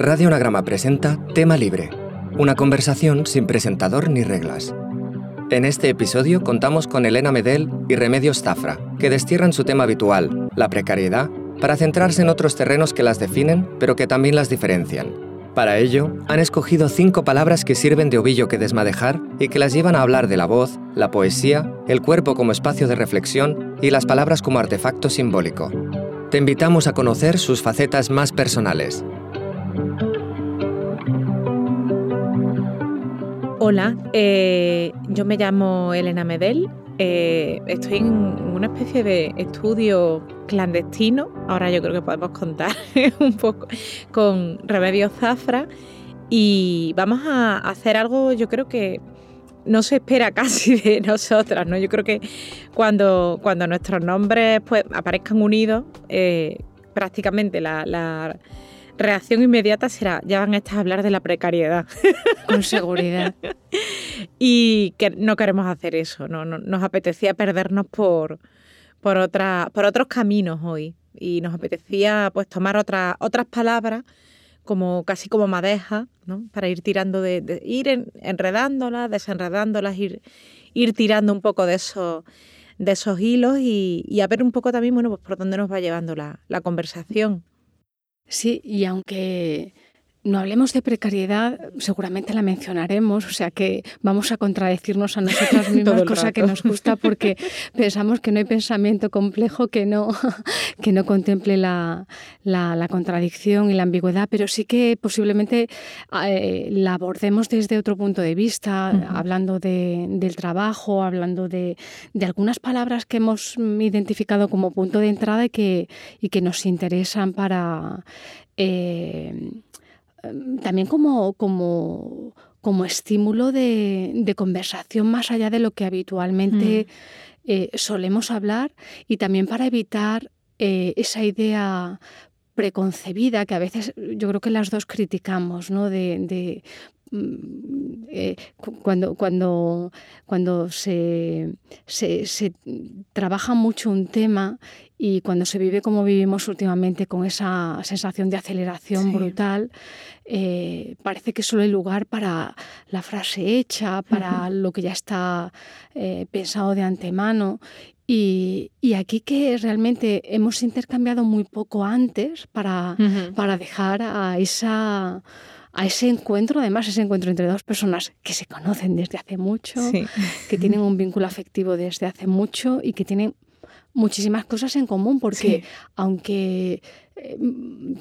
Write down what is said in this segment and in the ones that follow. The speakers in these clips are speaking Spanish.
Radio Anagrama presenta Tema Libre, una conversación sin presentador ni reglas. En este episodio contamos con Elena Medel y Remedios Zafra, que destierran su tema habitual, la precariedad, para centrarse en otros terrenos que las definen, pero que también las diferencian. Para ello, han escogido cinco palabras que sirven de ovillo que desmadejar y que las llevan a hablar de la voz, la poesía, el cuerpo como espacio de reflexión y las palabras como artefacto simbólico. Te invitamos a conocer sus facetas más personales. Hola, eh, yo me llamo Elena Medel, eh, estoy en una especie de estudio clandestino, ahora yo creo que podemos contar un poco con Remedios Zafra y vamos a hacer algo yo creo que no se espera casi de nosotras, ¿no? Yo creo que cuando, cuando nuestros nombres pues, aparezcan unidos, eh, prácticamente la reacción inmediata será, ya van a estar a hablar de la precariedad. Con seguridad. y que no queremos hacer eso, ¿no? nos apetecía perdernos por, por, otra, por otros caminos hoy. Y nos apetecía pues tomar otras otras palabras como casi como madeja, ¿no? Para ir tirando de, ir enredándolas, desenredándolas, ir, ir tirando un poco de esos de esos hilos y, a ver un poco también, bueno, pues por dónde nos va llevando la, la conversación. Sí, y aunque no hablemos de precariedad, seguramente la mencionaremos, o sea que vamos a contradecirnos a nosotras mismas, cosa que nos gusta porque pensamos que no hay pensamiento complejo que no, que no contemple la, contradicción y la ambigüedad, pero sí que posiblemente eh, la abordemos desde otro punto de vista, hablando del trabajo, hablando de, algunas palabras que hemos identificado como punto de entrada y que, y que nos interesan para... Eh, también como, como, como estímulo de, conversación más allá de lo que habitualmente mm. eh, solemos hablar y también para evitar eh, esa idea preconcebida que a veces yo creo que las dos criticamos, ¿no? de Mm, eh, cuando, cuando, cuando se, se, trabaja mucho un tema y cuando se vive como vivimos últimamente con esa sensación de aceleración brutal, eh, parece que solo hay lugar para la frase hecha, para lo que ya está eh, pensado de antemano. Y, y, aquí que realmente hemos intercambiado muy poco antes para, para dejar a esa a ese encuentro, además ese encuentro entre dos personas que se conocen desde hace mucho, que tienen un vínculo afectivo desde hace mucho y que tienen muchísimas cosas en común, porque aunque eh,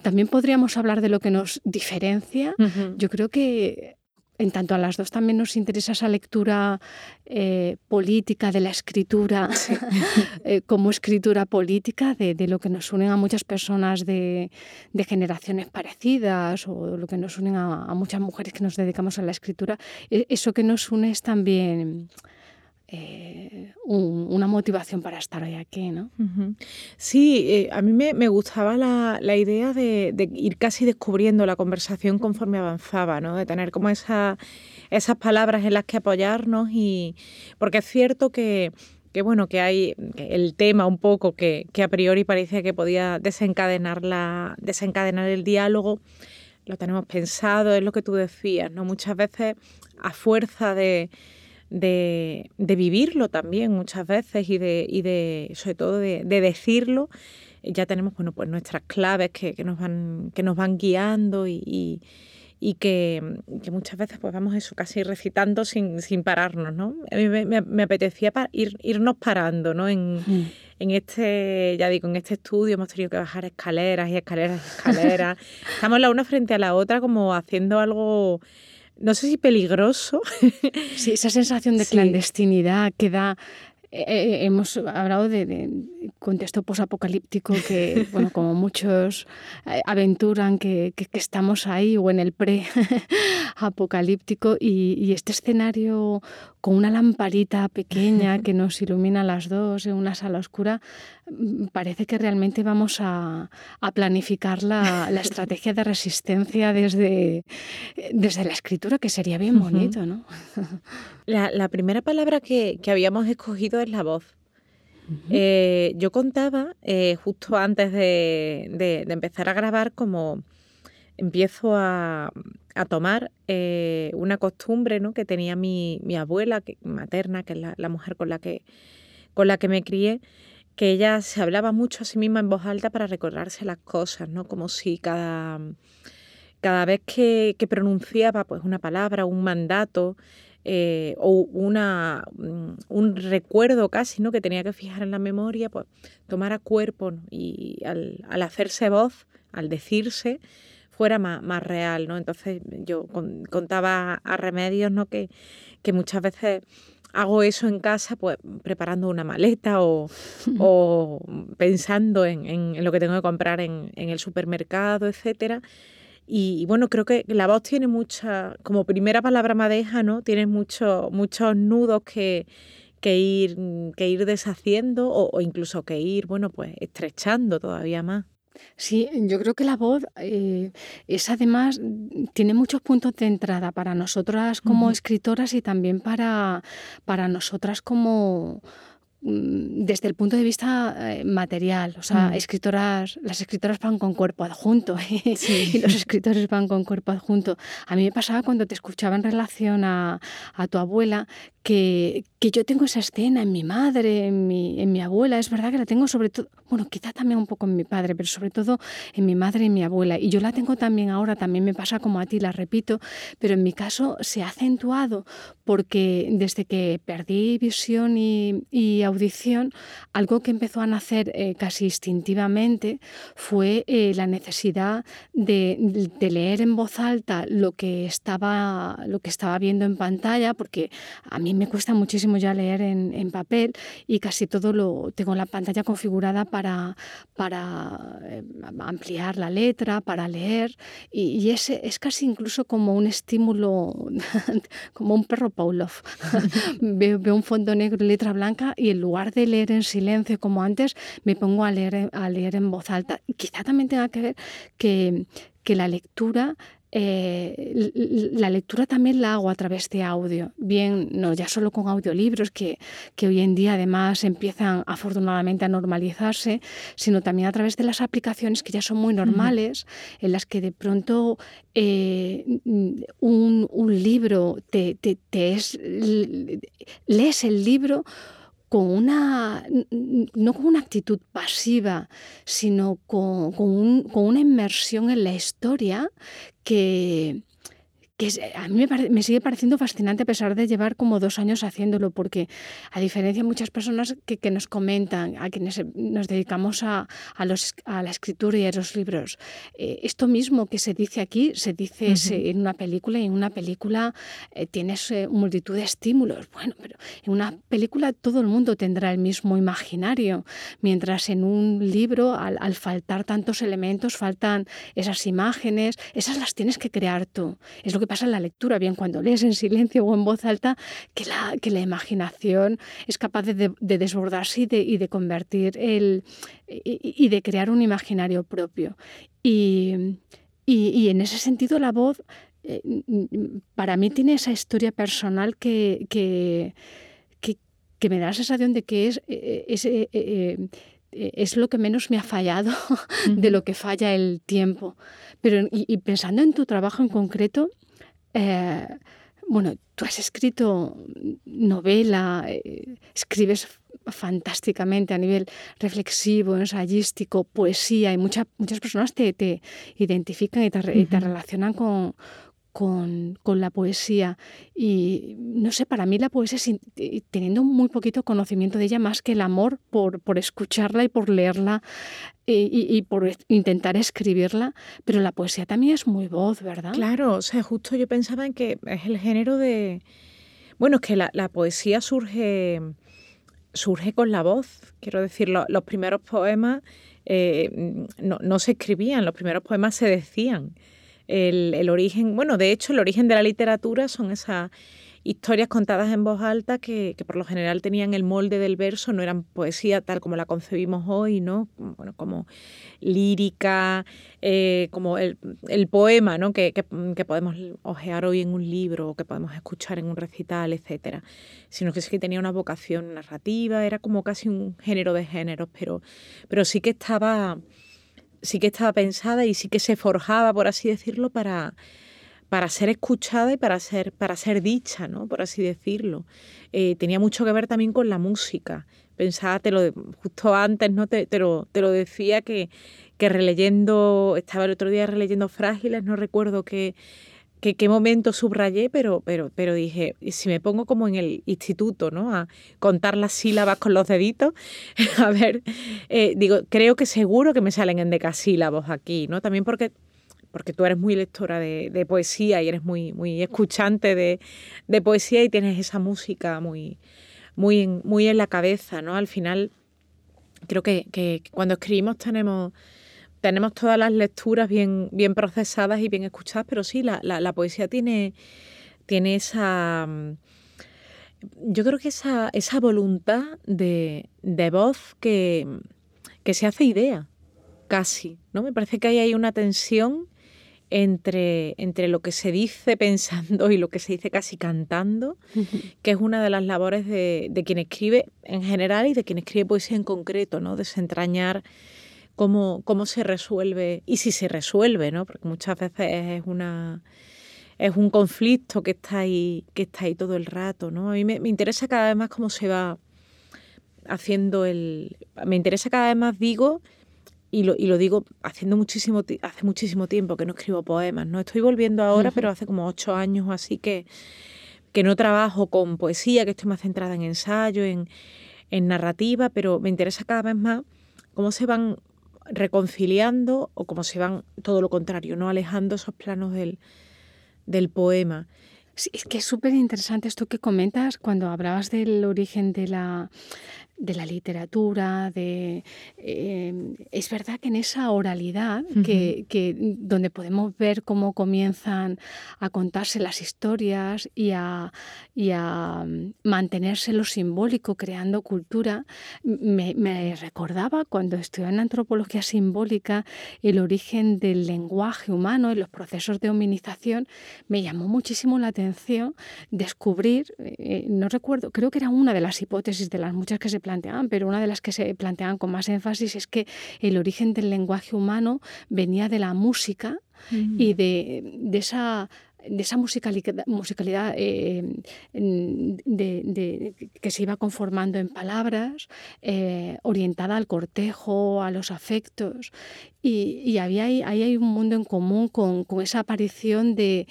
también podríamos hablar de lo que nos diferencia, yo creo que en tanto a las dos también nos interesa esa lectura eh, política de la escritura eh, como escritura política de, lo que nos unen a muchas personas de, generaciones parecidas o lo que nos unen a, a, muchas mujeres que nos dedicamos a la escritura. E, eso que nos une es también eh, una motivación para estar hoy aquí, ¿no? Sí, eh, a mí me, gustaba la, idea de, ir casi descubriendo la conversación conforme avanzaba, ¿no? De tener como esa, esas palabras en las que apoyarnos y... Porque es cierto que bueno, que hay el tema un poco que, a priori parecía que podía desencadenar, la, desencadenar el diálogo, lo tenemos pensado, es lo que tú decías, ¿no? Muchas veces a fuerza de, de, vivirlo también muchas veces y de, y de sobre todo de, decirlo, ya tenemos bueno, pues nuestras claves que, nos, van, que nos van guiando y, y, que, muchas veces pues vamos eso casi recitando sin, sin pararnos. ¿no? A mí me, apetecía ir, irnos parando ¿no? en, mm. en este, ya digo, en este estudio hemos tenido que bajar escaleras y escaleras y escaleras. Estamos la una frente a la otra como haciendo algo no sé si peligroso. Sí, esa sensación de clandestinidad que da eh, eh, hemos hablado de, contexto posapocalíptico que, bueno, como muchos eh, aventuran que, estamos ahí o en el pre-apocalíptico y, este escenario con una lamparita pequeña que nos ilumina las dos en una sala oscura, mm, parece que realmente vamos a, planificar la, estrategia de resistencia desde, desde la escritura, que sería bien bonito, ¿no? La, primera palabra que, habíamos escogido es la voz. Eh, yo contaba, eh, justo antes de, empezar a grabar, como empiezo a, tomar eh, una costumbre ¿no? que tenía mi, abuela que, materna, que es la, mujer con la que, con la que me crié, que ella se hablaba mucho a sí misma en voz alta para recordarse las cosas, ¿no? Como si cada, cada vez que, pronunciaba pues, una palabra, un mandato, eh, o una, mm, un recuerdo casi ¿no? que tenía que fijar en la memoria, pues tomara cuerpo y al, hacerse voz, al decirse, fuera más, real. ¿no? Entonces yo contaba a Remedios ¿no? que, que muchas veces hago eso en casa, pues preparando una maleta o, pensando en, lo que tengo que comprar en, el supermercado, etcétera. Y, bueno, creo que la voz tiene mucha, como primera palabra madeja, ¿no? Tiene muchos nudos que, ir, que ir deshaciendo o, o incluso que ir, bueno, pues estrechando todavía más. Sí, yo creo que la voz eh, es además, tiene muchos puntos de entrada para nosotras como escritoras y también para, para nosotras como, mm, desde el punto de vista eh, material, o sea, mm. escritoras, las escritoras van con cuerpo adjunto y los escritores van con cuerpo adjunto. A mí me pasaba cuando te escuchaba en relación a, a tu abuela que, que, yo tengo esa escena en mi madre, en mi, en mi abuela, es verdad que la tengo sobre todo, bueno, quizá también un poco en mi padre, pero sobre todo en mi madre y mi abuela. Y yo la tengo también ahora, también me pasa como a ti, la repito, pero en mi caso se ha acentuado porque desde que perdí visión y, y audición, algo que empezó a nacer eh, casi instintivamente fue eh, la necesidad de, de, leer en voz alta lo que, estaba, lo que estaba viendo en pantalla, porque a mí me cuesta muchísimo ya leer en, papel y casi todo lo tengo la pantalla configurada para, para eh, ampliar la letra, para leer y, ese es casi incluso como un estímulo, como un perro Pavlov. veo, un fondo negro y letra blanca y en lugar de leer en silencio como antes, me pongo a leer, a leer en voz alta. Y quizá también tenga que ver que, que la lectura eh, la lectura también la hago a través de audio, bien, no ya solo con audiolibros, que, que hoy en día además empiezan afortunadamente a normalizarse, sino también a través de las aplicaciones que ya son muy normales, en las que de pronto eh, un, un, libro te, te, te es, lees el libro con una, no con una actitud pasiva, sino con, con, con una inmersión en la historia que, que a mí me, sigue pareciendo fascinante a pesar de llevar como dos años haciéndolo, porque a diferencia de muchas personas que, que nos comentan, a quienes nos dedicamos a, a, los, a la escritura y a los libros, eh, esto mismo que se dice aquí se dice en una película y en una película eh, tienes eh, multitud de estímulos. Bueno, pero en una película todo el mundo tendrá el mismo imaginario, mientras en un libro, al, al faltar tantos elementos, faltan esas imágenes, esas las tienes que crear tú. Es lo que pasa en la lectura, bien cuando lees en silencio o en voz alta, que la, que la imaginación es capaz de, desbordarse y de, convertir el, y, de crear un imaginario propio. Y, y, en ese sentido la voz eh, para mí tiene esa historia personal que, que, que, me da la sensación de que es, eh, es, eh, es lo que menos me ha fallado de lo que falla el tiempo. Pero y, pensando en tu trabajo en concreto, eh, bueno, tú has escrito novela, eh, escribes fantásticamente a nivel reflexivo, ensayístico, poesía, y muchas muchas personas te, te identifican y te, te relacionan con, con, con, la poesía. Y no sé, para mí la poesía es teniendo muy poquito conocimiento de ella, más que el amor por, por escucharla y por leerla y, por intentar escribirla, pero la poesía también es muy voz, ¿verdad? Claro, o sea, justo yo pensaba en que es el género de... Bueno, es que la, la poesía surge, surge con la voz. Quiero decir, los primeros poemas eh, no, no se escribían, los primeros poemas se decían el, origen, bueno, de hecho el origen de la literatura son esas historias contadas en voz alta que, por lo general tenían el molde del verso, no eran poesía tal como la concebimos hoy, ¿no? Bueno, como lírica, eh, como el, poema, ¿no? Que, podemos ojear hoy en un libro o que podemos escuchar en un recital, etcétera. Sino que sí que tenía una vocación narrativa, era como casi un género de géneros, pero, pero sí que estaba sí que estaba pensada y sí que se forjaba, por así decirlo, para, para ser escuchada y para ser, para ser dicha, ¿no? Por así decirlo. Eh, tenía mucho que ver también con la música. Pensaba, te lo, justo antes, ¿no? Te, te, lo, te lo decía que, que releyendo, estaba el otro día releyendo Frágiles, no recuerdo qué, qué, momento subrayé, pero, pero, pero dije, si me pongo como en el instituto, ¿no? A contar las sílabas con los deditos, a ver, eh, digo, creo que seguro que me salen en decasílabos aquí, ¿no? También porque porque tú eres muy lectora de, poesía y eres muy, muy escuchante de, de, poesía y tienes esa música muy, muy, en, muy en la cabeza, ¿no? Al final, creo que, que cuando escribimos tenemos tenemos todas las lecturas bien, bien procesadas y bien escuchadas, pero sí, la, la, poesía tiene, tiene esa... Mm, yo creo que esa, esa voluntad de, de voz que, que, se hace idea, casi, ¿no? Me parece que hay ahí una tensión entre, entre lo que se dice pensando y lo que se dice casi cantando, que es una de las labores de, de quien escribe en general y de quien escribe poesía en concreto, ¿no? Desentrañar cómo, cómo se resuelve y si se resuelve, ¿no? Porque muchas veces es una es un conflicto que está ahí, que está ahí todo el rato, ¿no? A mí me, interesa cada vez más cómo se va haciendo el. Me interesa cada vez más, digo, y lo, y lo digo haciendo muchísimo, hace muchísimo tiempo que no escribo poemas, ¿no? Estoy volviendo ahora, pero hace como ocho años o así que, que no trabajo con poesía, que estoy más centrada en ensayo, en, en narrativa, pero me interesa cada vez más cómo se van reconciliando o como se van todo lo contrario, no alejando esos planos del, del poema. Es que es súper interesante esto que comentas cuando hablabas del origen de la, de la literatura, de eh, es verdad que en esa oralidad, que, donde podemos ver cómo comienzan a contarse las historias y a, y a mantenerse lo simbólico, creando cultura, me, me recordaba cuando estudié en antropología simbólica el origen del lenguaje humano en los procesos de hominización, me llamó muchísimo la atención descubrir, eh, no recuerdo, creo que era una de las hipótesis de las muchas que se planteaban, pero una de las que se planteaban con más énfasis es que el origen del lenguaje humano venía de la música y de, de, esa de esa musicalidad, musicalidad eh, de, que se iba conformando en palabras, eh, orientada al cortejo, a los afectos. Y, había ahí, hay un mundo en común con, esa aparición de,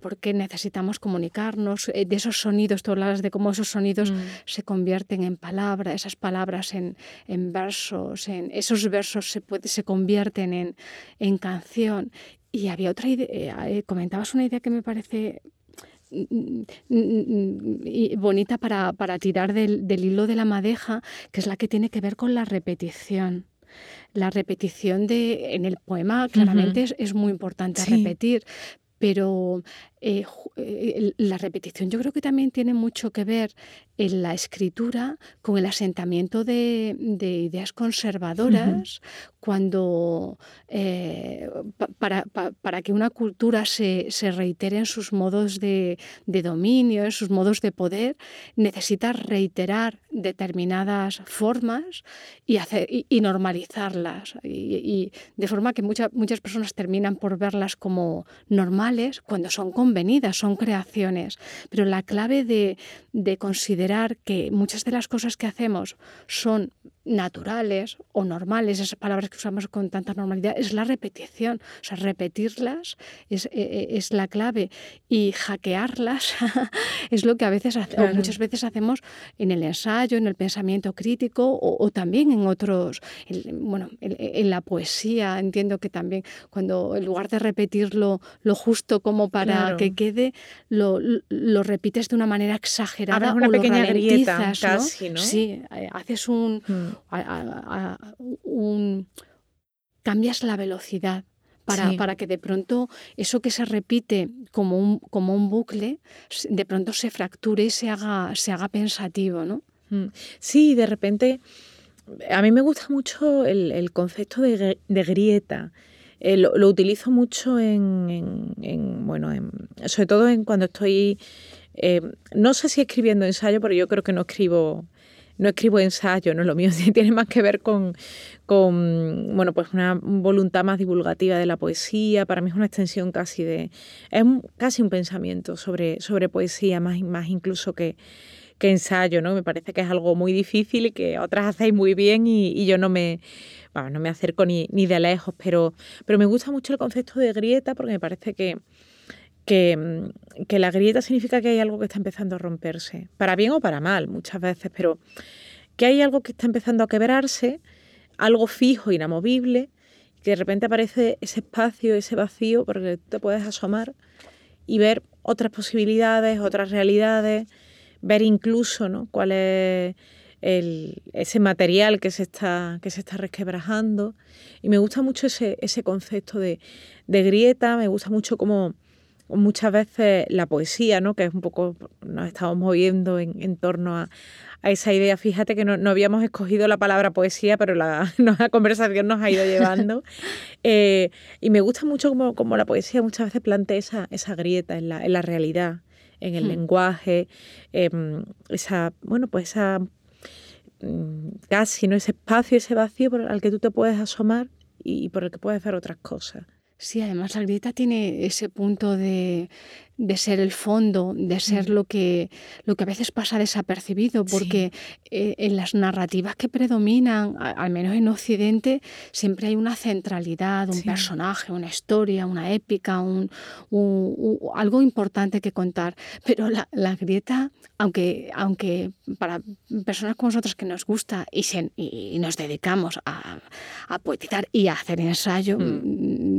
por qué necesitamos comunicarnos, eh, de esos sonidos, tú hablas de cómo esos sonidos mm. se convierten en palabras, esas palabras en, versos, en, esos versos se, se convierten en, en canción. Y había otra idea, eh, eh, comentabas una idea que me parece mm, mm, mm, bonita para, para tirar del, hilo de la madeja, que es la que tiene que ver con la repetición. La repetición de, en el poema claramente es, muy importante repetir, pero eh, la repetición yo creo que también tiene mucho que ver en la escritura con el asentamiento de, ideas conservadoras, cuando eh, para, para, que una cultura se, se, reitere en sus modos de, dominio, en sus modos de poder, necesita reiterar determinadas formas y, hacer, y, normalizarlas. Y, de forma que muchas muchas personas terminan por verlas como normales cuando son convenidas, son creaciones. Pero la clave de, de considerar que muchas de las cosas que hacemos son naturales o normales, esas palabras que usamos con tanta normalidad, es la repetición. O sea, repetirlas es, e, e, es la clave y hackearlas es lo que a veces o muchas veces hacemos en el ensayo, en el pensamiento crítico o, también en otros, bueno, en, la poesía. Entiendo que también cuando en lugar de repetirlo lo justo como para que quede, lo, lo, repites de una manera exagerada una o pequeña grieta, casi, ¿no? Sí, eh, haces un, mm un, cambias la velocidad. Para, para, que de pronto eso que se repite como un, como un bucle, de pronto se fracture y se haga, se haga pensativo, ¿no? Mm. Sí, de repente, a mí me gusta mucho el, concepto de, grieta. Eh, lo, utilizo mucho en, bueno, sobre todo en cuando estoy, eh, no sé si escribiendo ensayo, pero yo creo que no escribo no escribo ensayo, no lo mío tiene más que ver con, con bueno, pues una voluntad más divulgativa de la poesía. Para mí es una extensión casi de, es casi un pensamiento sobre, sobre poesía, más, más incluso que, que ensayo, ¿no? Me parece que es algo muy difícil y que otras hacéis muy bien y, yo no me, no me acerco ni, ni, de lejos, pero, pero me gusta mucho el concepto de grieta porque me parece que, que, que, la grieta significa que hay algo que está empezando a romperse, para bien o para mal muchas veces, pero que hay algo que está empezando a quebrarse, algo fijo, inamovible, que de repente aparece ese espacio, ese vacío, porque te puedes asomar y ver otras posibilidades, otras realidades, ver incluso ¿no? cuál es el, ese material que se está, que se está resquebrajando. Y me gusta mucho ese, ese concepto de, de, grieta, me gusta mucho como muchas veces la poesía, ¿no? que es un poco, nos estamos moviendo en, en torno a, a, esa idea. Fíjate que no, no, habíamos escogido la palabra poesía, pero la, la conversación nos ha ido llevando. Eh, y me gusta mucho como, como, la poesía muchas veces plantea esa, esa grieta en la, en la realidad en el hmm. lenguaje, em, esa, bueno, pues esa casi, ¿no? Ese espacio, ese vacío por, al que tú te puedes asomar y por el que puedes ver otras cosas. Sí, además la grieta tiene ese punto de de ser el fondo, de ser lo que, lo que a veces pasa desapercibido, porque eh, en las narrativas que predominan, al menos en Occidente, siempre hay una centralidad, un personaje, una historia, una épica, un, algo importante que contar. Pero la, grieta, aunque, aunque para personas como nosotros que nos gusta y, y nos dedicamos a, a, poetizar y a hacer ensayo, mm.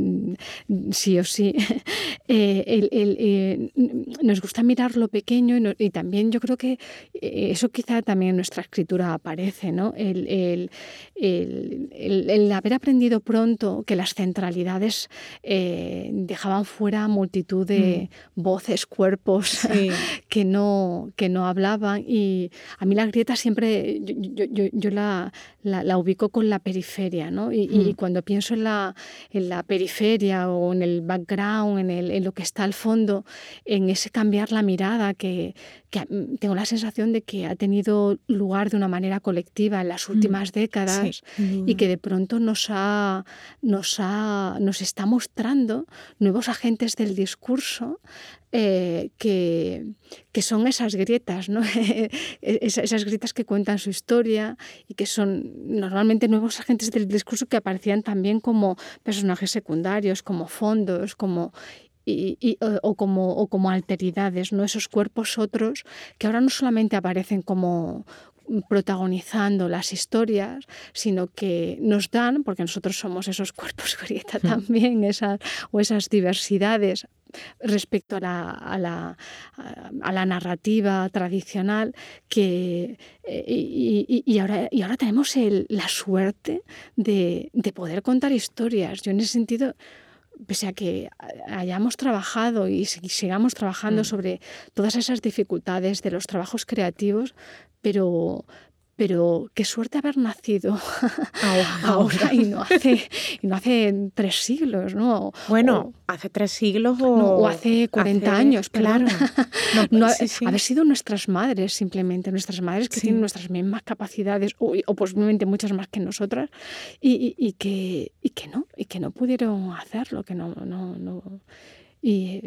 Sí o sí, eh, el, el nos gusta mirar lo pequeño y, también yo creo que eh, eso quizá también en nuestra escritura aparece, ¿no? El, haber aprendido pronto que las centralidades eh, dejaban fuera multitud de mm. voces, cuerpos que, no, que no hablaban y a mí la grieta siempre, yo, la, la, ubico con la periferia, ¿no? Y, mm. cuando pienso en la, en la periferia o en el background, en, lo que está al fondo, en ese cambiar la mirada que, mm, tengo la sensación de que ha tenido lugar de una manera colectiva en las mm, últimas décadas y que de pronto nos, ha, nos, ha, nos está mostrando nuevos agentes del discurso eh, que, que, son esas grietas, ¿no? esas, esas, grietas que cuentan su historia y que son normalmente nuevos agentes del discurso que aparecían también como personajes secundarios, como fondos, como o, como, o como alteridades, ¿no? esos cuerpos otros que ahora no solamente aparecen como protagonizando las historias, sino que nos dan, porque nosotros somos esos cuerpos grieta hmm. también, esas, o esas diversidades respecto a la, a la, a la narrativa tradicional que, eh, y, y, ahora, y ahora tenemos el, la suerte de, de poder contar historias. Yo en ese sentido pese a que hayamos trabajado y sigamos trabajando mm. sobre todas esas dificultades de los trabajos creativos, pero, pero qué suerte haber nacido ahora, y, no hace, no hace tres siglos, ¿no? Bueno, hace tres siglos o, hace 40 años, claro. No, Haber sido nuestras madres, simplemente, nuestras madres que tienen nuestras mismas capacidades o, posiblemente muchas más que nosotras y, y, que, y que no, y que no pudieron hacerlo, que no... no, no. Y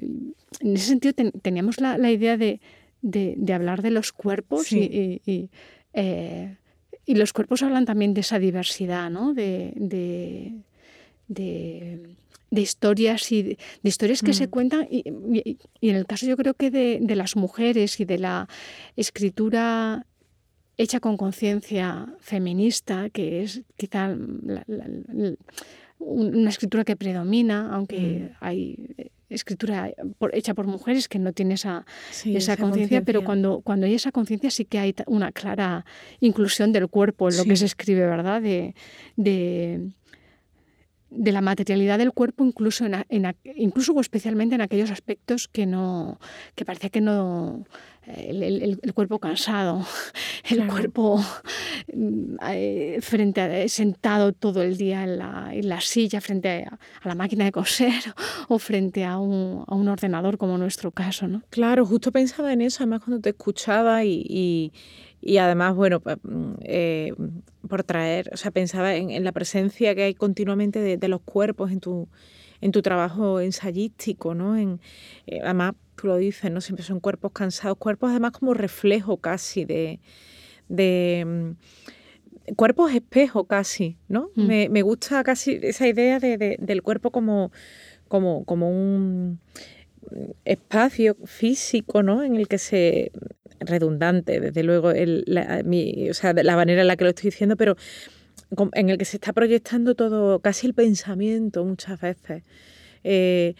en ese sentido teníamos la, la idea de, de, de, hablar de los cuerpos y eh, y los cuerpos hablan también de esa diversidad, ¿no? de, de, de, historias y de, historias que se mm. cuentan. Y, y, en el caso yo creo que de, las mujeres y de la escritura hecha con conciencia feminista, que es quizá una escritura que predomina, aunque mm. hay escritura hecha por mujeres que no tiene esa, esa, conciencia, pero cuando, cuando hay esa conciencia sí que hay una clara inclusión del cuerpo en lo que se escribe, ¿verdad? De, de, de, la materialidad del cuerpo, incluso, en, incluso o especialmente en aquellos aspectos que, no, que parecía que no el, cuerpo cansado, el cuerpo mm, eh, frente a, sentado todo el día en la, silla, frente a, la máquina de coser o frente a un, ordenador como nuestro caso. ¿no? Claro, justo pensaba en eso, además cuando te escuchaba y, y además, bueno, mm, eh, por traer, o sea, pensaba en, la presencia que hay continuamente de, los cuerpos en tu, en tu trabajo ensayístico, ¿no? En, eh, además, tú lo dices, ¿no? Siempre son cuerpos cansados, cuerpos además como reflejo casi de... de mm, cuerpos espejo casi, ¿no? Mm. Me, gusta casi esa idea de, del cuerpo como, como, como un espacio físico, ¿no? En el que se redundante, desde luego, la, o sea, la manera en la que lo estoy diciendo, pero en el que se está proyectando todo, casi el pensamiento muchas veces. Eh,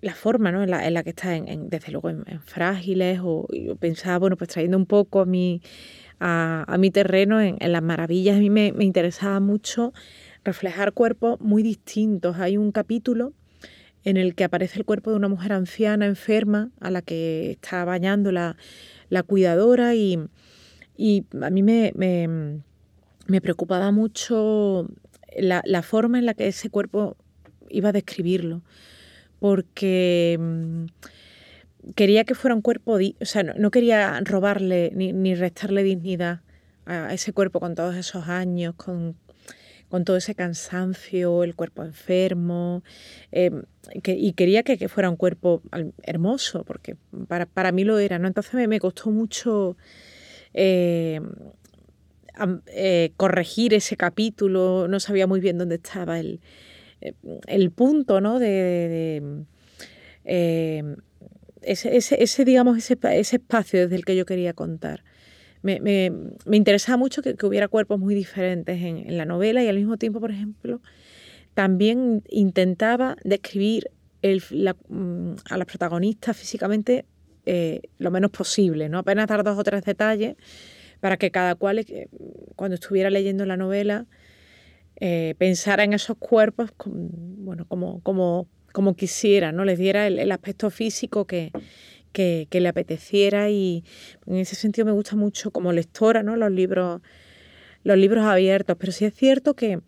la forma ¿no? en, la, que está, en, desde luego, en, frágiles, o yo pensaba, bueno, pues trayendo un poco a mi, a, mi terreno en, las maravillas, a mí me interesaba mucho reflejar cuerpos muy distintos. Hay un capítulo en el que aparece el cuerpo de una mujer anciana, enferma, a la que está bañando la, la cuidadora y, a mí me, me, preocupaba mucho la, forma en la que ese cuerpo iba a describirlo, porque mm, quería que fuera un cuerpo, o sea, no, quería robarle ni, ni, restarle dignidad a ese cuerpo con todos esos años, con, con todo ese cansancio, el cuerpo enfermo, em, y quería que, fuera un cuerpo hermoso, porque para, mí lo era, ¿no? Entonces me, costó mucho em, eh, corregir ese capítulo, no sabía muy bien dónde estaba el, eh, el punto, ¿no? De, em, ese, ese, digamos, ese, ese espacio desde el que yo quería contar me, me, me interesaba mucho que, hubiera cuerpos muy diferentes en, la novela y al mismo tiempo, por ejemplo, también intentaba describir mm, a las protagonistas físicamente eh, lo menos posible, ¿no? Apenas dar dos o tres detalles para que cada cual, eh, cuando estuviera leyendo la novela, eh, pensara en esos cuerpos bueno, como, como, como quisiera, ¿no? Les diera el aspecto físico que, que, le apeteciera y en ese sentido me gusta mucho como lectora, ¿no? Los libros, los libros abiertos, pero sí es cierto que,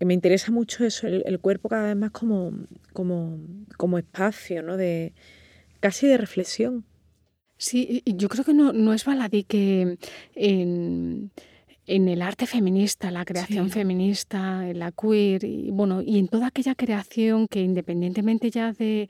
me interesa mucho eso, el, cuerpo cada vez más como, como, como espacio, ¿no? De, casi de reflexión. Sí, yo creo que no, no es baladí que en en el arte feminista, la creación feminista, la queer, y bueno, y en toda aquella creación que independientemente ya de,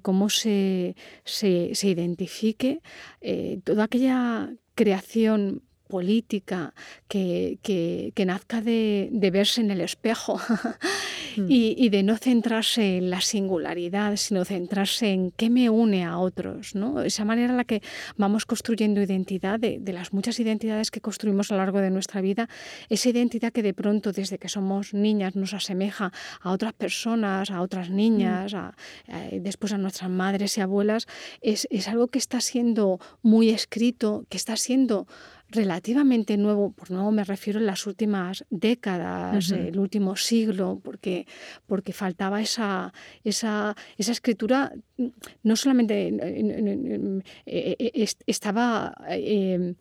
cómo se, se, identifique, eh, toda aquella creación política que, que, nazca de, verse en el espejo mm. y, de no centrarse en la singularidad, sino centrarse en qué me une a otros. ¿no? Esa manera en la que vamos construyendo identidad, de, las muchas identidades que construimos a lo largo de nuestra vida, esa identidad que de pronto desde que somos niñas nos asemeja a otras personas, a otras niñas, mm. después a nuestras madres y abuelas, es, es algo que está siendo muy escrito, que está siendo relativamente nuevo, por nuevo me refiero en las últimas décadas, el último siglo, porque, porque faltaba esa, esa, esa escritura, mm, no solamente eh, eh, estaba eh,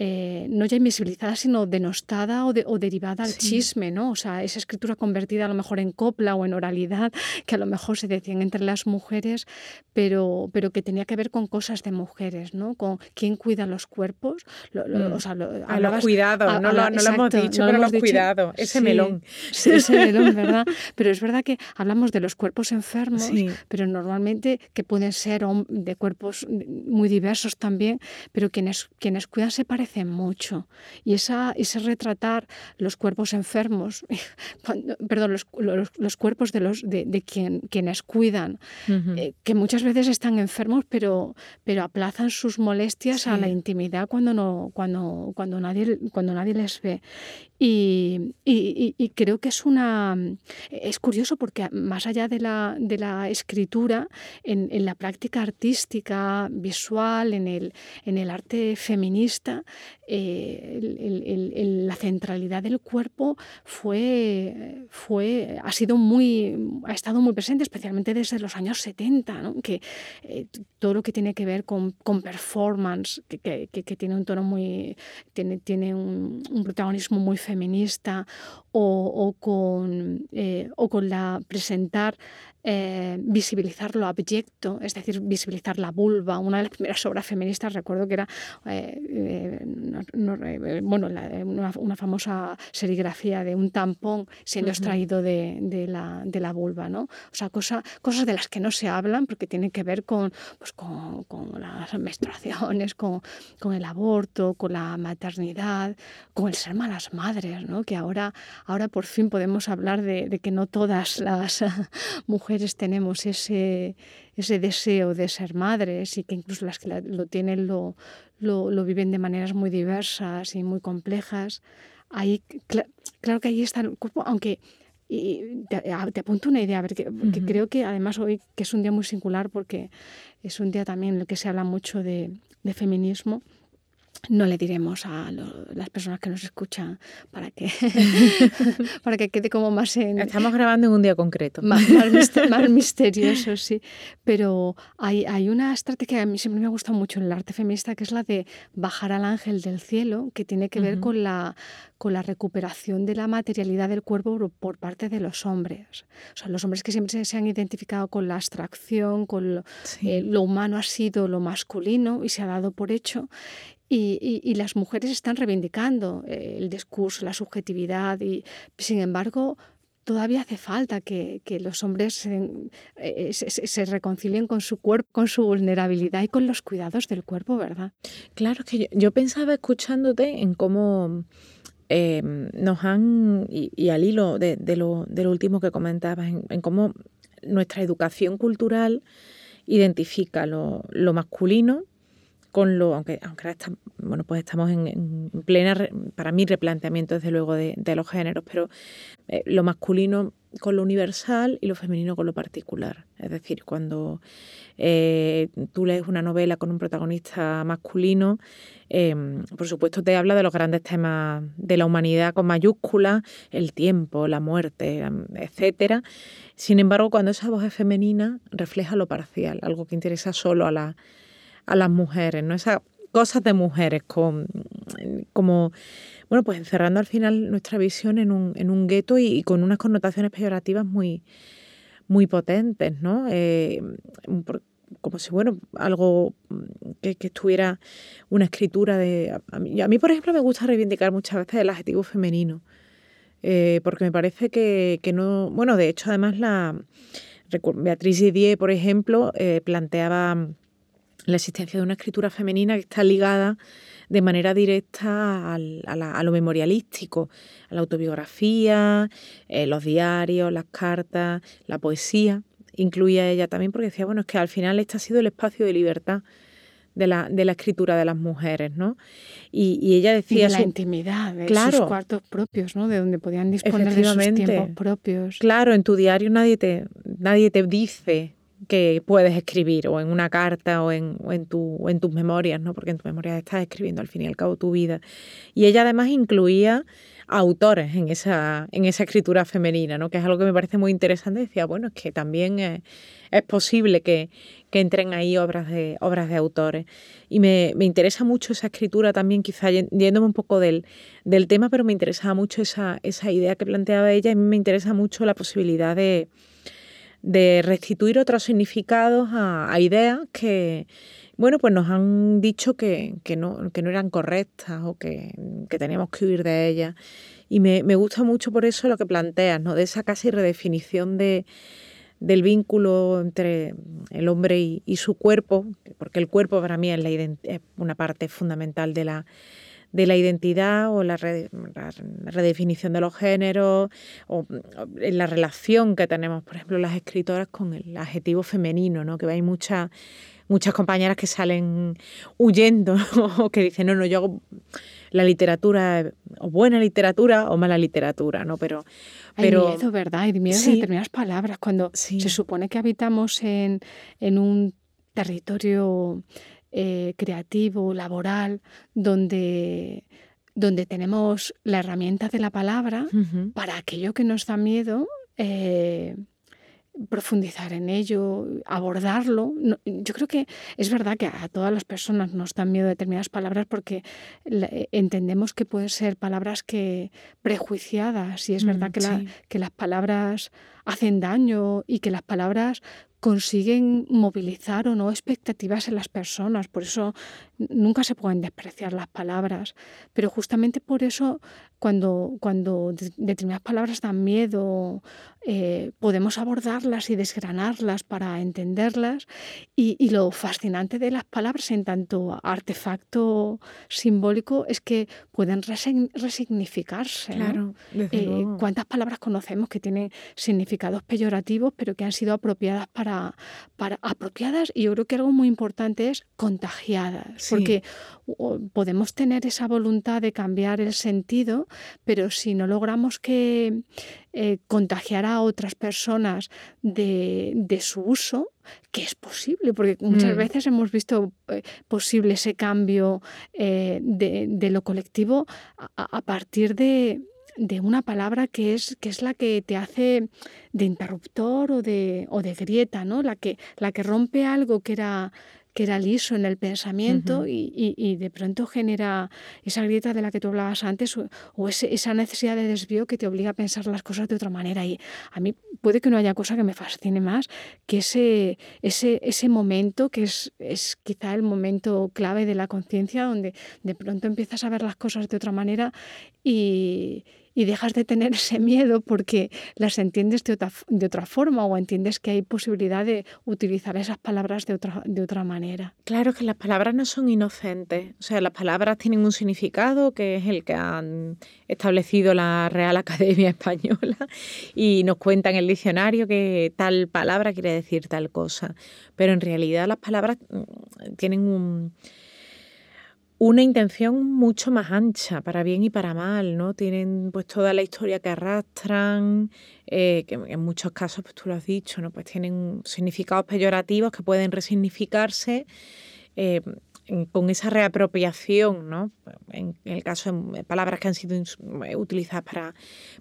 eh, no ya invisibilizada, sino denostada o, derivada al chisme, ¿no? O sea, esa escritura convertida a lo mejor en copla o en oralidad, que a lo mejor se decían entre las mujeres, pero, pero que tenía que ver con cosas de mujeres, ¿no? Con quién cuida los cuerpos. Mm. o sea, a los cuidados, no, lo, hemos dicho, pero los cuidados, ese melón. Sí, ese melón, ¿verdad? Pero es verdad que hablamos de los cuerpos enfermos, pero normalmente que pueden ser de cuerpos muy diversos también, pero quienes, quienes cuidan se parecen mucho. Y esa, ese retratar los cuerpos enfermos, perdón, los, los, cuerpos de, los, de, quien, quienes cuidan, eh, que muchas veces están enfermos, pero, pero aplazan sus molestias a la intimidad cuando, no, cuando, cuando, nadie, cuando nadie les ve. Y, y, creo que es una es curioso porque más allá de la, de la escritura, en, en, la práctica artística, visual, en el, en el arte feminista, eh, la centralidad del cuerpo fue, fue, ha, sido muy, ha estado muy presente, especialmente desde los años 70, ¿no? que eh, todo lo que tiene que ver con, con performance, que, que, que, tiene un tono muy, tiene, tiene un, un protagonismo muy feminista o, con, eh, o con la presentar eh, visibilizar lo abyecto, es decir, visibilizar la vulva. Una de las primeras obras feministas, recuerdo que era eh, bueno, una, famosa serigrafía de un tampón siendo extraído de, la, de, la, vulva. ¿no? O sea, cosa, cosas de las que no se hablan porque tienen que ver con, pues, con, con las menstruaciones, con, con, el aborto, con la maternidad, con el ser malas madres, ¿no? que ahora, ahora por fin podemos hablar de, de que no todas las mujeres tenemos ese, ese deseo de ser madres y que incluso las que lo tienen lo, lo, viven de maneras muy diversas y muy complejas. Ahí, claro que ahí está el cuerpo, aunque te, apunto una idea, a ver, que, creo que además hoy que es un día muy singular porque es un día también en el que se habla mucho de, de feminismo no le diremos a las personas que nos escuchan para que, para que quede como más en... Estamos grabando en un día concreto. Más, misterioso, sí. Pero hay, hay, una estrategia que a mí siempre me ha gustado mucho en el arte feminista, que es la de bajar al ángel del cielo, que tiene que ver con, la, con la recuperación de la materialidad del cuerpo por parte de los hombres. O sea, los hombres que siempre se han identificado con la abstracción, con lo, eh, lo humano ha sido lo masculino y se ha dado por hecho y, las mujeres están reivindicando eh, el discurso, la subjetividad, y sin embargo todavía hace falta que, los hombres eh, se, reconcilien con su cuerpo, con su vulnerabilidad y con los cuidados del cuerpo, ¿verdad? Claro, que yo, pensaba escuchándote en cómo em, nos han, y, al hilo de, lo, último que comentabas, en, cómo nuestra educación cultural identifica lo masculino con lo, aunque, aunque ahora bueno, pues estamos en, plena, para mí, replanteamiento desde luego de, los géneros, pero eh, lo masculino con lo universal y lo femenino con lo particular. Es decir, cuando eh, tú lees una novela con un protagonista masculino, em, por supuesto te habla de los grandes temas de la humanidad con mayúsculas, el tiempo, la muerte, em, etcétera. Sin embargo, cuando esa voz es femenina, refleja lo parcial, algo que interesa solo a la a las mujeres, ¿no? Esas cosas de mujeres, con, como, bueno, pues encerrando al final nuestra visión en un, en un gueto y, con unas connotaciones peyorativas muy, muy potentes, ¿no? Eh, como si, bueno, algo que, estuviera una escritura de... A mí, a mí, por ejemplo, me gusta reivindicar muchas veces el adjetivo femenino, eh, porque me parece que, que, no... Bueno, de hecho, además, la Beatriz Didier, por ejemplo, eh, planteaba la existencia de una escritura femenina que está ligada de manera directa a, lo memorialístico, a la autobiografía, eh, los diarios, las cartas, la poesía. Incluía ella también porque decía, bueno, es que al final este ha sido el espacio de libertad de la, de la escritura de las mujeres, ¿no? Y, ella decía... Y la intimidad, de sus cuartos propios, ¿no? De donde podían disponer de sus tiempos propios. Claro, en tu diario nadie te, nadie te dice que puedes escribir o en una carta o en, en, tu, en tus memorias, ¿no? porque en tus memorias estás escribiendo al fin y al cabo tu vida. Y ella además incluía autores en esa, en esa escritura femenina, ¿no? que es algo que me parece muy interesante. Decía, bueno, es que también es, posible que, que, entren ahí obras de, obras de autores. Y me, me, interesa mucho esa escritura también, quizá yéndome un poco del, del tema, pero me interesaba mucho esa, esa idea que planteaba ella y me interesa mucho la posibilidad de de restituir otros significados a, ideas que, bueno, pues nos han dicho que, no, que no eran correctas o que, teníamos que huir de ellas. Y me, gusta mucho por eso lo que planteas, ¿no? De esa casi redefinición de, del vínculo entre el hombre y, su cuerpo, porque el cuerpo para mí es, la es una parte fundamental de la, de la identidad o la, redefinición de los géneros o, en la relación que tenemos, por ejemplo, las escritoras con el adjetivo femenino, ¿no? que hay muchas muchas compañeras que salen huyendo o que dicen, no, no, yo hago la literatura, o buena literatura o mala literatura, ¿no? Pero... pero Hay miedo, ¿verdad? Hay miedo de determinadas palabras. Cuando se supone que habitamos en, en un territorio eh, creativo, laboral, donde, donde tenemos la herramienta de la palabra para aquello que nos da miedo. Eh, profundizar en ello, abordarlo. yo creo que es verdad que a todas las personas nos dan miedo determinadas palabras porque eh, entendemos que pueden ser palabras que prejuiciadas y es verdad mm, que, que las palabras hacen daño y que las palabras consiguen movilizar o no expectativas en las personas. Por eso nunca se pueden despreciar las palabras. Pero justamente por eso cuando, cuando determinadas palabras dan miedo, eh, podemos abordarlas y desgranarlas para entenderlas. Y, lo fascinante de las palabras en tanto artefacto simbólico es que pueden resignificarse. Claro, eh, ¿Cuántas palabras conocemos que tienen significados peyorativos, pero que han sido apropiadas para, para apropiadas? Y yo creo que algo muy importante es contagiadas, porque podemos tener esa voluntad de cambiar el sentido, pero si no logramos que eh, contagiar a otras personas de, su uso, que es posible, porque muchas mm. veces hemos visto eh, posible ese cambio eh, de, lo colectivo a, partir de, una palabra que es, que es la que te hace de interruptor o de, o de grieta, ¿no? La que, la que rompe algo que era que era liso en el pensamiento y, de pronto genera esa grieta de la que tú hablabas antes o, esa necesidad de desvío que te obliga a pensar las cosas de otra manera. Y a mí puede que no haya cosa que me fascine más que ese, ese, ese momento que es, es quizá el momento clave de la conciencia donde de pronto empiezas a ver las cosas de otra manera y y dejas de tener ese miedo porque las entiendes de otra, de otra forma o entiendes que hay posibilidad de utilizar esas palabras de otra, de otra manera. Claro que las palabras no son inocentes, o sea, las palabras tienen un significado que es el que han establecido la Real Academia Española y nos cuenta en el diccionario que tal palabra quiere decir tal cosa, pero en realidad las palabras mm, tienen un una intención mucho más ancha, para bien y para mal, ¿no? Tienen pues toda la historia que arrastran, eh, que en muchos casos, pues tú lo has dicho, ¿no? Pues tienen significados peyorativos que pueden resignificarse eh, con esa reapropiación, ¿no? En, el caso de palabras que han sido eh, utilizadas para,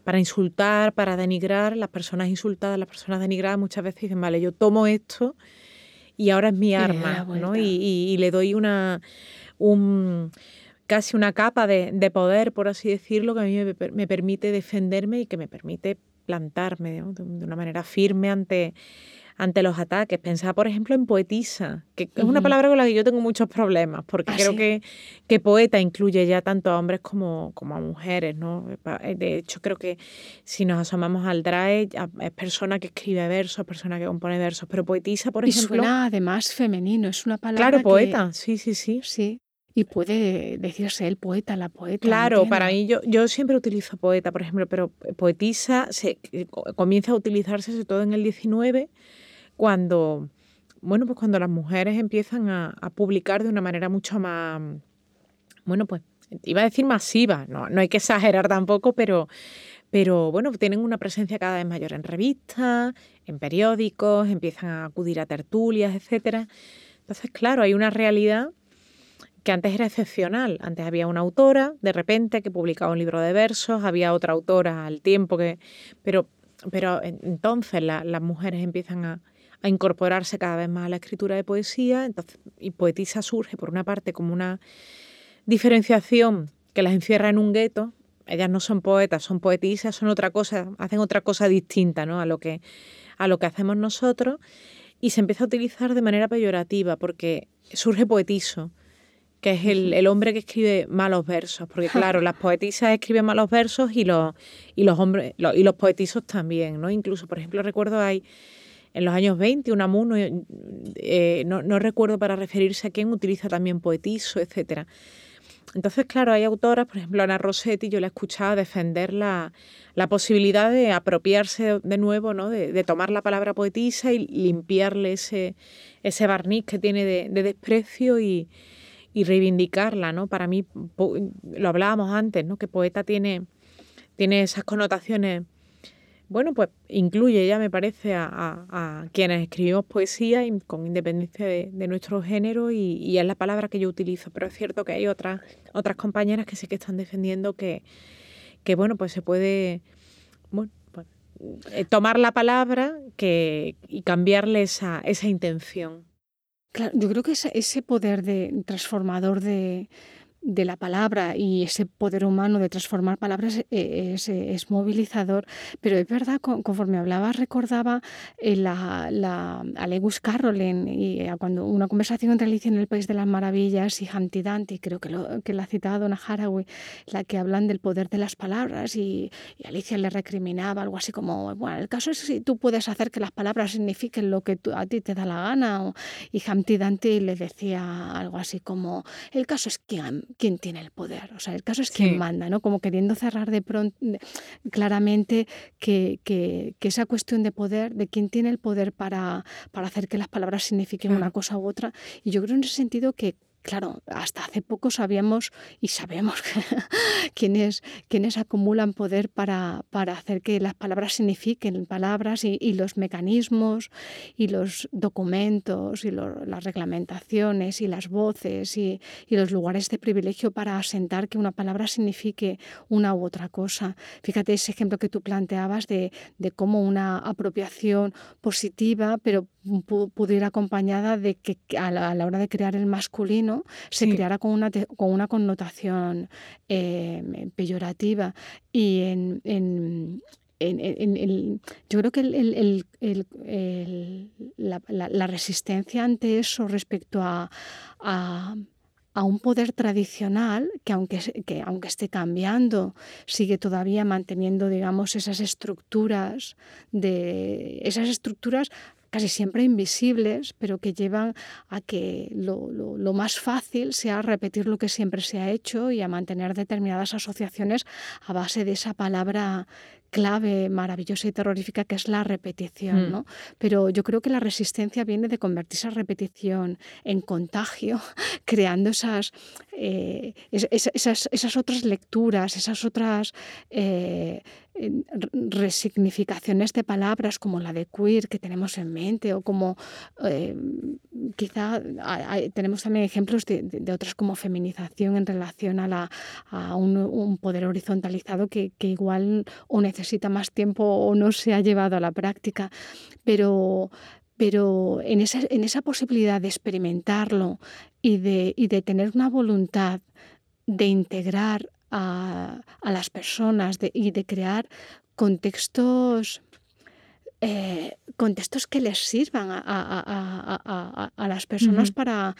para insultar, para denigrar, las personas insultadas, las personas denigradas muchas veces dicen, vale, yo tomo esto y ahora es mi arma, ¿no? y le doy una un casi una capa de, poder, por así decirlo, que a mí me, permite defenderme y que me permite plantarme de, una manera firme ante, ante los ataques. Pensaba, por ejemplo, en poetisa, que es una palabra con la que yo tengo muchos problemas, porque ah, creo que, que poeta incluye ya tanto a hombres como, como a mujeres, ¿no? Eh, de hecho, creo que si nos asomamos al DRAE, es persona que escribe versos, persona que compone versos, pero poetisa, por ejemplo... Y suena además femenino, es una palabra Claro, poeta, sí, sí, sí. Sí, y puede decirse el poeta, la poeta. Claro, para mí yo, yo siempre utilizo poeta, por ejemplo, pero poetisa se, eh, comienza a utilizarse sobre todo en el 19, cuando, bueno, pues cuando las mujeres empiezan a, publicar de una manera mucho más, bueno, pues iba a decir masiva, no, no hay que exagerar tampoco, pero, pero bueno, tienen una presencia cada vez mayor en revistas, en periódicos, empiezan a acudir a tertulias, etcétera. Entonces, claro, hay una realidad que antes era excepcional. Antes había una autora, de repente, que publicaba un libro de versos, había otra autora al tiempo que... Pero, pero entonces las mujeres empiezan a, incorporarse cada vez más a la escritura de poesía, entonces, y poetisa surge, por una parte, como una diferenciación que las encierra en un gueto. Ellas no son poetas, son poetisas, son otra cosa, hacen otra cosa distinta ¿no? a, lo que, a lo que hacemos nosotros. Y se empieza a utilizar de manera peyorativa, porque surge poetizo que es el, hombre que escribe malos versos, porque claro, las poetisas escriben malos versos y los, y los hombres y los poetizos también, ¿no? Incluso, por ejemplo, recuerdo hay en los años 20 un amuno, eh, no, no, recuerdo para referirse a quién utiliza también poetizo, etcétera. Entonces, claro, hay autoras, por ejemplo, Ana Rossetti, yo la he escuchado defender la, la posibilidad de apropiarse de nuevo, ¿no? De, de, tomar la palabra poetisa y limpiarle ese, ese barniz que tiene de, de desprecio y, y reivindicarla, ¿no? Para mí, lo hablábamos antes, ¿no? Que poeta tiene, tiene esas connotaciones, bueno, pues incluye ya, me parece, a, quienes escribimos poesía con independencia de, nuestro género y, es la palabra que yo utilizo, pero es cierto que hay otras, otras compañeras que sí que están defendiendo que, que bueno, pues se puede, bueno, pues eh, tomar la palabra que, y cambiarle esa, esa intención. Claro, yo creo que ese poder de transformador de, de la palabra y ese poder humano de transformar palabras eh, es, movilizador, pero es verdad, conforme hablaba, recordaba eh, la, la, a Lewis Carroll y cuando una conversación entre Alicia en el País de las Maravillas y Humpty Dumpty, creo que, que la ha citado Donna Haraway, la que hablan del poder de las palabras y, Alicia le recriminaba algo así como, bueno, el caso es si tú puedes hacer que las palabras signifiquen lo que a ti te da la gana, y Humpty Dumpty le decía algo así como, el caso es que quién tiene el poder. O sea, el caso es quién manda, ¿no? Como queriendo cerrar de pronto claramente que, que, esa cuestión de poder, de quién tiene el poder para, para hacer que las palabras signifiquen una cosa u otra. Y yo creo en ese sentido que claro, hasta hace poco sabíamos y sabemos quiénes, quienes acumulan poder para, para, hacer que las palabras signifiquen palabras y, los mecanismos y los documentos y las reglamentaciones y las voces y, los lugares de privilegio para asentar que una palabra signifique una u otra cosa. Fíjate ese ejemplo que tú planteabas de, de cómo una apropiación positiva, pero pudo ir acompañada de que a la, hora de crear el masculino se creara con una, con una connotación eh, peyorativa. Y en, en yo creo que la, resistencia ante eso respecto a, a, un poder tradicional que aunque, que aunque esté cambiando, sigue todavía manteniendo, digamos, esas estructuras de esas estructuras casi siempre invisibles, pero que llevan a que lo, lo, más fácil sea repetir lo que siempre se ha hecho y a mantener determinadas asociaciones a base de esa palabra clave maravillosa y terrorífica que es la repetición, mm. ¿no? Pero yo creo que la resistencia viene de convertir esa repetición en contagio, creando esas, eh, esas, esas, otras lecturas, esas otras eh, resignificaciones de palabras como la de queer que tenemos en mente o como eh, quizá tenemos también ejemplos de, otras como feminización en relación a, la, a un, poder horizontalizado que, que igual o necesita más tiempo o no se ha llevado a la práctica, pero, pero en esa, en esa posibilidad de experimentarlo y de, y de tener una voluntad de integrar a, las personas y de crear contextos, eh, contextos que les sirvan a, las personas para,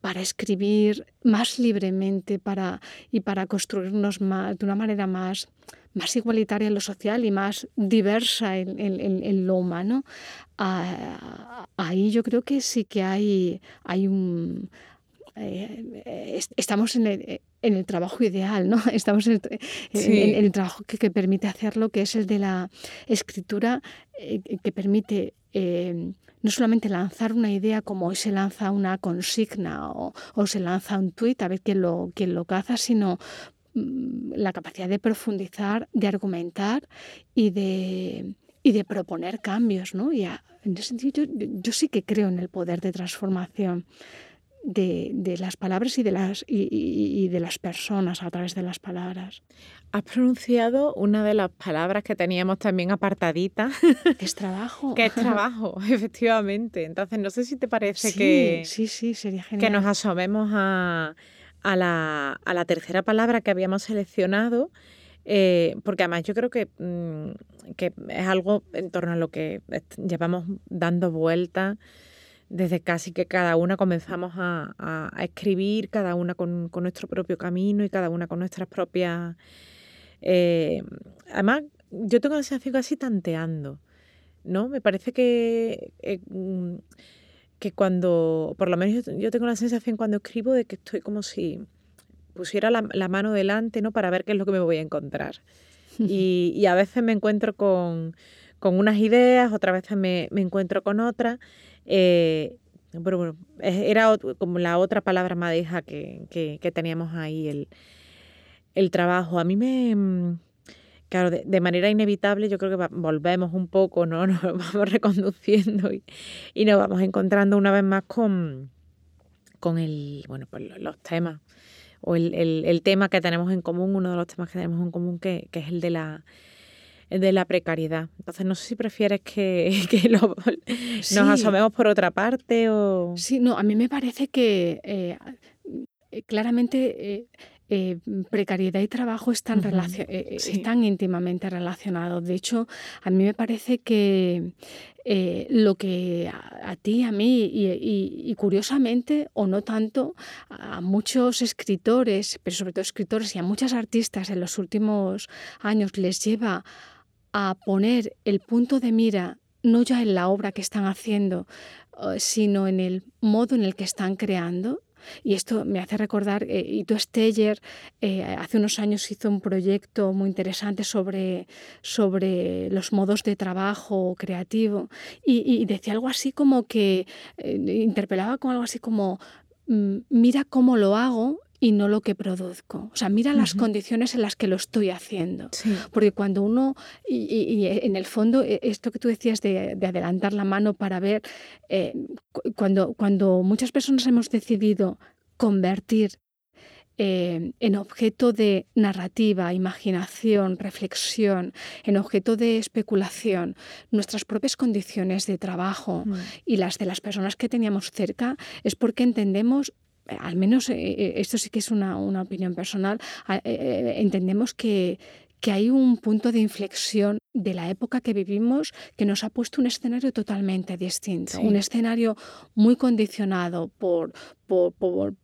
para escribir más libremente para, y para construirnos más, de una manera más, más igualitaria en lo social y más diversa en, lo humano, ah, ahí yo creo que sí que hay, hay un... Eh, estamos en el, en el trabajo ideal, ¿no? Estamos en el, trabajo que, permite hacerlo, que es el de la escritura, eh, que permite eh, no solamente lanzar una idea como hoy se lanza una consigna o, se lanza un tuit a ver quién lo, quién lo caza, sino mm, la capacidad de profundizar, de argumentar y de, y de proponer cambios, ¿no? Y en ese sentido yo sí que creo en el poder de transformación de, las palabras y de las, y, de las personas a través de las palabras. Has pronunciado una de las palabras que teníamos también apartadita. Que es trabajo. que es trabajo, efectivamente. Entonces, no sé si te parece que, sí, sí, sería que nos asomemos a, a, la, a la tercera palabra que habíamos seleccionado. Eh, porque además yo creo que, mm, que, es algo en torno a lo que llevamos dando vueltas desde casi que cada una comenzamos a, escribir, cada una con, nuestro propio camino y cada una con nuestras propias... Eh, además, yo tengo la sensación casi tanteando, ¿no? Me parece que, eh, mm, que cuando, por lo menos yo, tengo la sensación cuando escribo de que estoy como si pusiera la, mano delante, ¿no? Para ver qué es lo que me voy a encontrar. Y, a veces me encuentro con, unas ideas, otras veces me, me encuentro con otras. Eh, pero bueno, era como la otra palabra madeja que, que, teníamos ahí, el, el, trabajo. A mí me, mm, claro, de, manera inevitable yo creo que volvemos un poco, ¿no? Nos vamos reconduciendo y, y, nos vamos encontrando una vez más con, con el, bueno, pues los temas o el, el, el, tema que tenemos en común, uno de los temas que tenemos en común que, que es el de la de la precariedad. Entonces, no sé si prefieres que, nos asomemos por otra parte o... Sí, no, a mí me parece que eh, claramente... Eh, precariedad y trabajo están, eh, eh, están íntimamente relacionados. De hecho, a mí me parece que lo que a, ti, a mí y, curiosamente, o no tanto, a muchos escritores, pero sobre todo escritores y a muchas artistas en los últimos años les lleva a poner el punto de mira no ya en la obra que están haciendo, sino en el modo en el que están creando, y esto me hace recordar, eh, Ito Steyer eh, hace unos años hizo un proyecto muy interesante sobre, sobre los modos de trabajo creativo y, decía algo así como que, eh, interpelaba con algo así como, mm, mira cómo lo hago y no lo que produzco. O sea, mira las condiciones en las que lo estoy haciendo. Porque cuando uno, y, en el fondo, e, esto que tú decías de, adelantar la mano para ver, eh, cuando, cuando muchas personas hemos decidido convertir eh, en objeto de narrativa, imaginación, reflexión, en objeto de especulación, nuestras propias condiciones de trabajo mm. y las de las personas que teníamos cerca, es porque entendemos al menos eh, eh, esto sí que es una, opinión personal, eh, entendemos que, que hay un punto de inflexión de la época que vivimos que nos ha puesto un escenario totalmente distinto, un escenario muy condicionado por, por,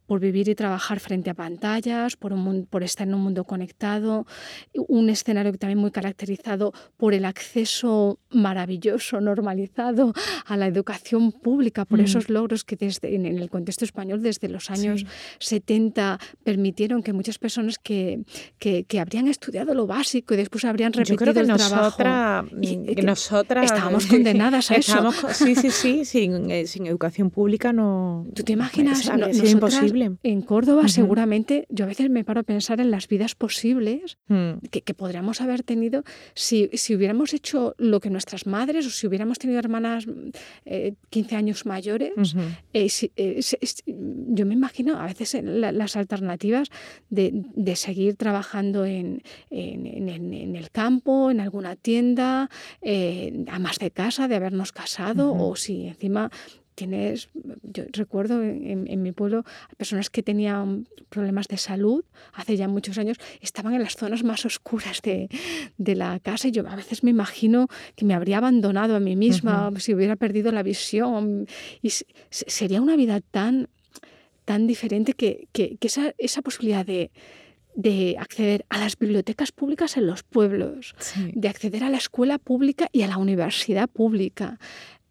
por, vivir y trabajar frente a pantallas, por, un, por estar en un mundo conectado, un escenario también muy caracterizado por el acceso maravilloso, normalizado a la educación pública, por mm. esos logros que desde, en, el contexto español desde los años 70 permitieron que muchas personas que, que, que, habrían estudiado lo básico y después habrían repetido el trabajo Mm, que nosotras estábamos condenadas a eso. sí, sí, sí, sin, eh, sin, educación pública no. ¿Tú te imaginas? Es, imposible. En Córdoba, seguramente, yo a veces me paro a pensar en las vidas posibles mm. que, que, podríamos haber tenido si, si, hubiéramos hecho lo que nuestras madres o si hubiéramos tenido hermanas 15 eh, años mayores. Eh, yo me imagino a veces las alternativas de, de seguir trabajando en, en, en, en el campo, en alguna tienda eh, a más de casa, de habernos casado, o si encima tienes, yo recuerdo en, mi pueblo, personas que tenían problemas de salud hace ya muchos años, estaban en las zonas más oscuras de, la casa y yo a veces me imagino que me habría abandonado a mí misma si hubiera perdido la visión y sería una vida tan, tan diferente que, que, esa, esa posibilidad de de acceder a las bibliotecas públicas en los pueblos, de acceder a la escuela pública y a la universidad pública.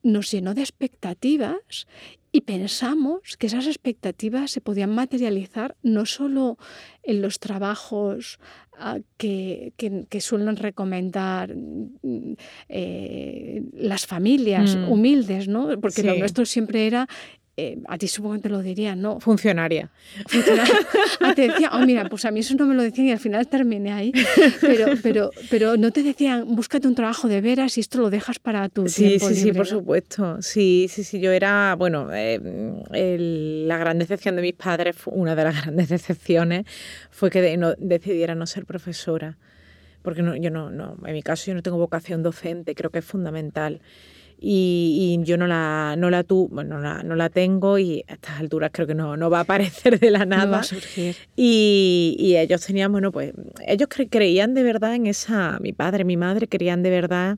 Nos llenó de expectativas y pensamos que esas expectativas se podían materializar no solo en los trabajos ah, que, suelen recomendar mm, eh, las familias mm. humildes, ¿no? porque lo nuestro siempre era eh, a ti supongo que te lo diría, ¿no? Funcionaria. Ah, te decía, oh, mira, pues a mí eso no me lo decían y al final terminé ahí. Pero, pero, pero no te decían, búscate un trabajo de veras y esto lo dejas para tu sí, tiempo Sí, sí, por supuesto. Sí, sí, sí. Yo era, bueno, eh, la gran decepción de mis padres, una de las grandes decepciones, fue que no, decidiera no ser profesora. Porque no, yo no, no, en mi caso yo no tengo vocación docente, creo que es fundamental y, yo no la, no la, tu, bueno, no, la, no la tengo y a estas alturas creo que no, no va a aparecer de la nada. No va a surgir. Y, y ellos tenían, bueno, pues ellos creían de verdad en esa, mi padre, mi madre creían de verdad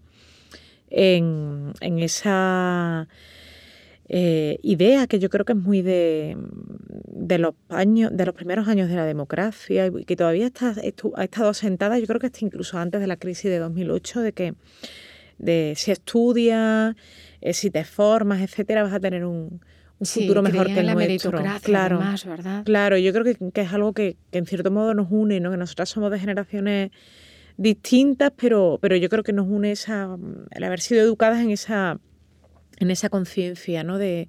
en, en esa... Eh, idea que yo creo que es muy de, de los años, de los primeros años de la democracia y que todavía está, ha estado asentada, yo creo que hasta incluso antes de la crisis de 2008, de que de si estudias, eh, si te formas, etcétera, vas a tener un, futuro mejor que el la nuestro. Claro, además, ¿verdad? Claro, yo creo que, es algo que, en cierto modo nos une, ¿no? Que nosotras somos de generaciones distintas, pero, pero yo creo que nos une esa, el haber sido educadas en esa, en esa conciencia, ¿no? De,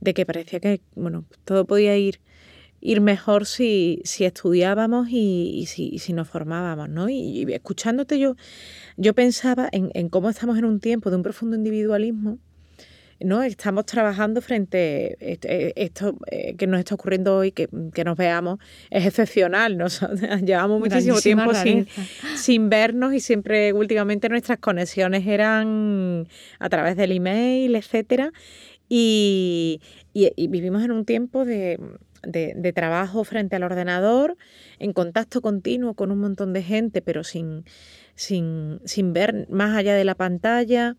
de que parecía que, bueno, todo podía ir ir mejor si, si estudiábamos y, si, si, nos formábamos, ¿no? Y, escuchándote yo, yo pensaba en, cómo estamos en un tiempo de un profundo individualismo ¿no? Estamos trabajando frente a esto eh, que nos está ocurriendo hoy, que, nos veamos, es excepcional. Nos, llevamos muchísimo tiempo sin, sin, vernos y siempre últimamente nuestras conexiones eran a través del email, etcétera. Y, vivimos en un tiempo de, de, trabajo frente al ordenador, en contacto continuo con un montón de gente, pero sin, sin, sin ver más allá de la pantalla.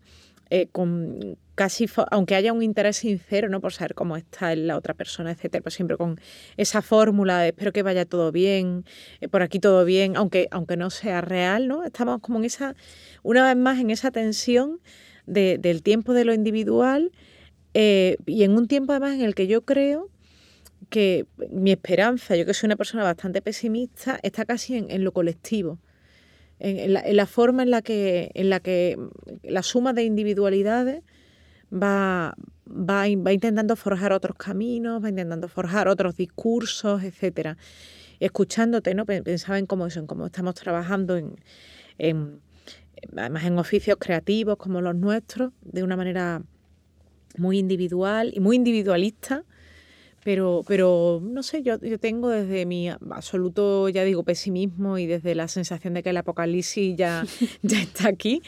Eh, con casi, aunque haya un interés sincero, ¿no? Por saber cómo está la otra persona, etcétera, pues siempre con esa fórmula de espero que vaya todo bien, eh, por aquí todo bien, aunque, aunque no sea real, ¿no? Estamos como en esa, una vez más, en esa tensión del tiempo de lo individual eh, y en un tiempo además en el que yo creo que mi esperanza, yo que soy una persona bastante pesimista, está casi en lo colectivo en, la, forma en la que, en la, que la suma de individualidades va, va, va, intentando forjar otros caminos, va intentando forjar otros discursos, etcétera. Escuchándote, ¿no? Pensaba en cómo eso, en cómo estamos trabajando en, en, además en oficios creativos como los nuestros, de una manera muy individual y muy individualista, pero, pero no sé, yo, yo tengo desde mi absoluto, ya digo, pesimismo y desde la sensación de que el apocalipsis ya, ya está aquí,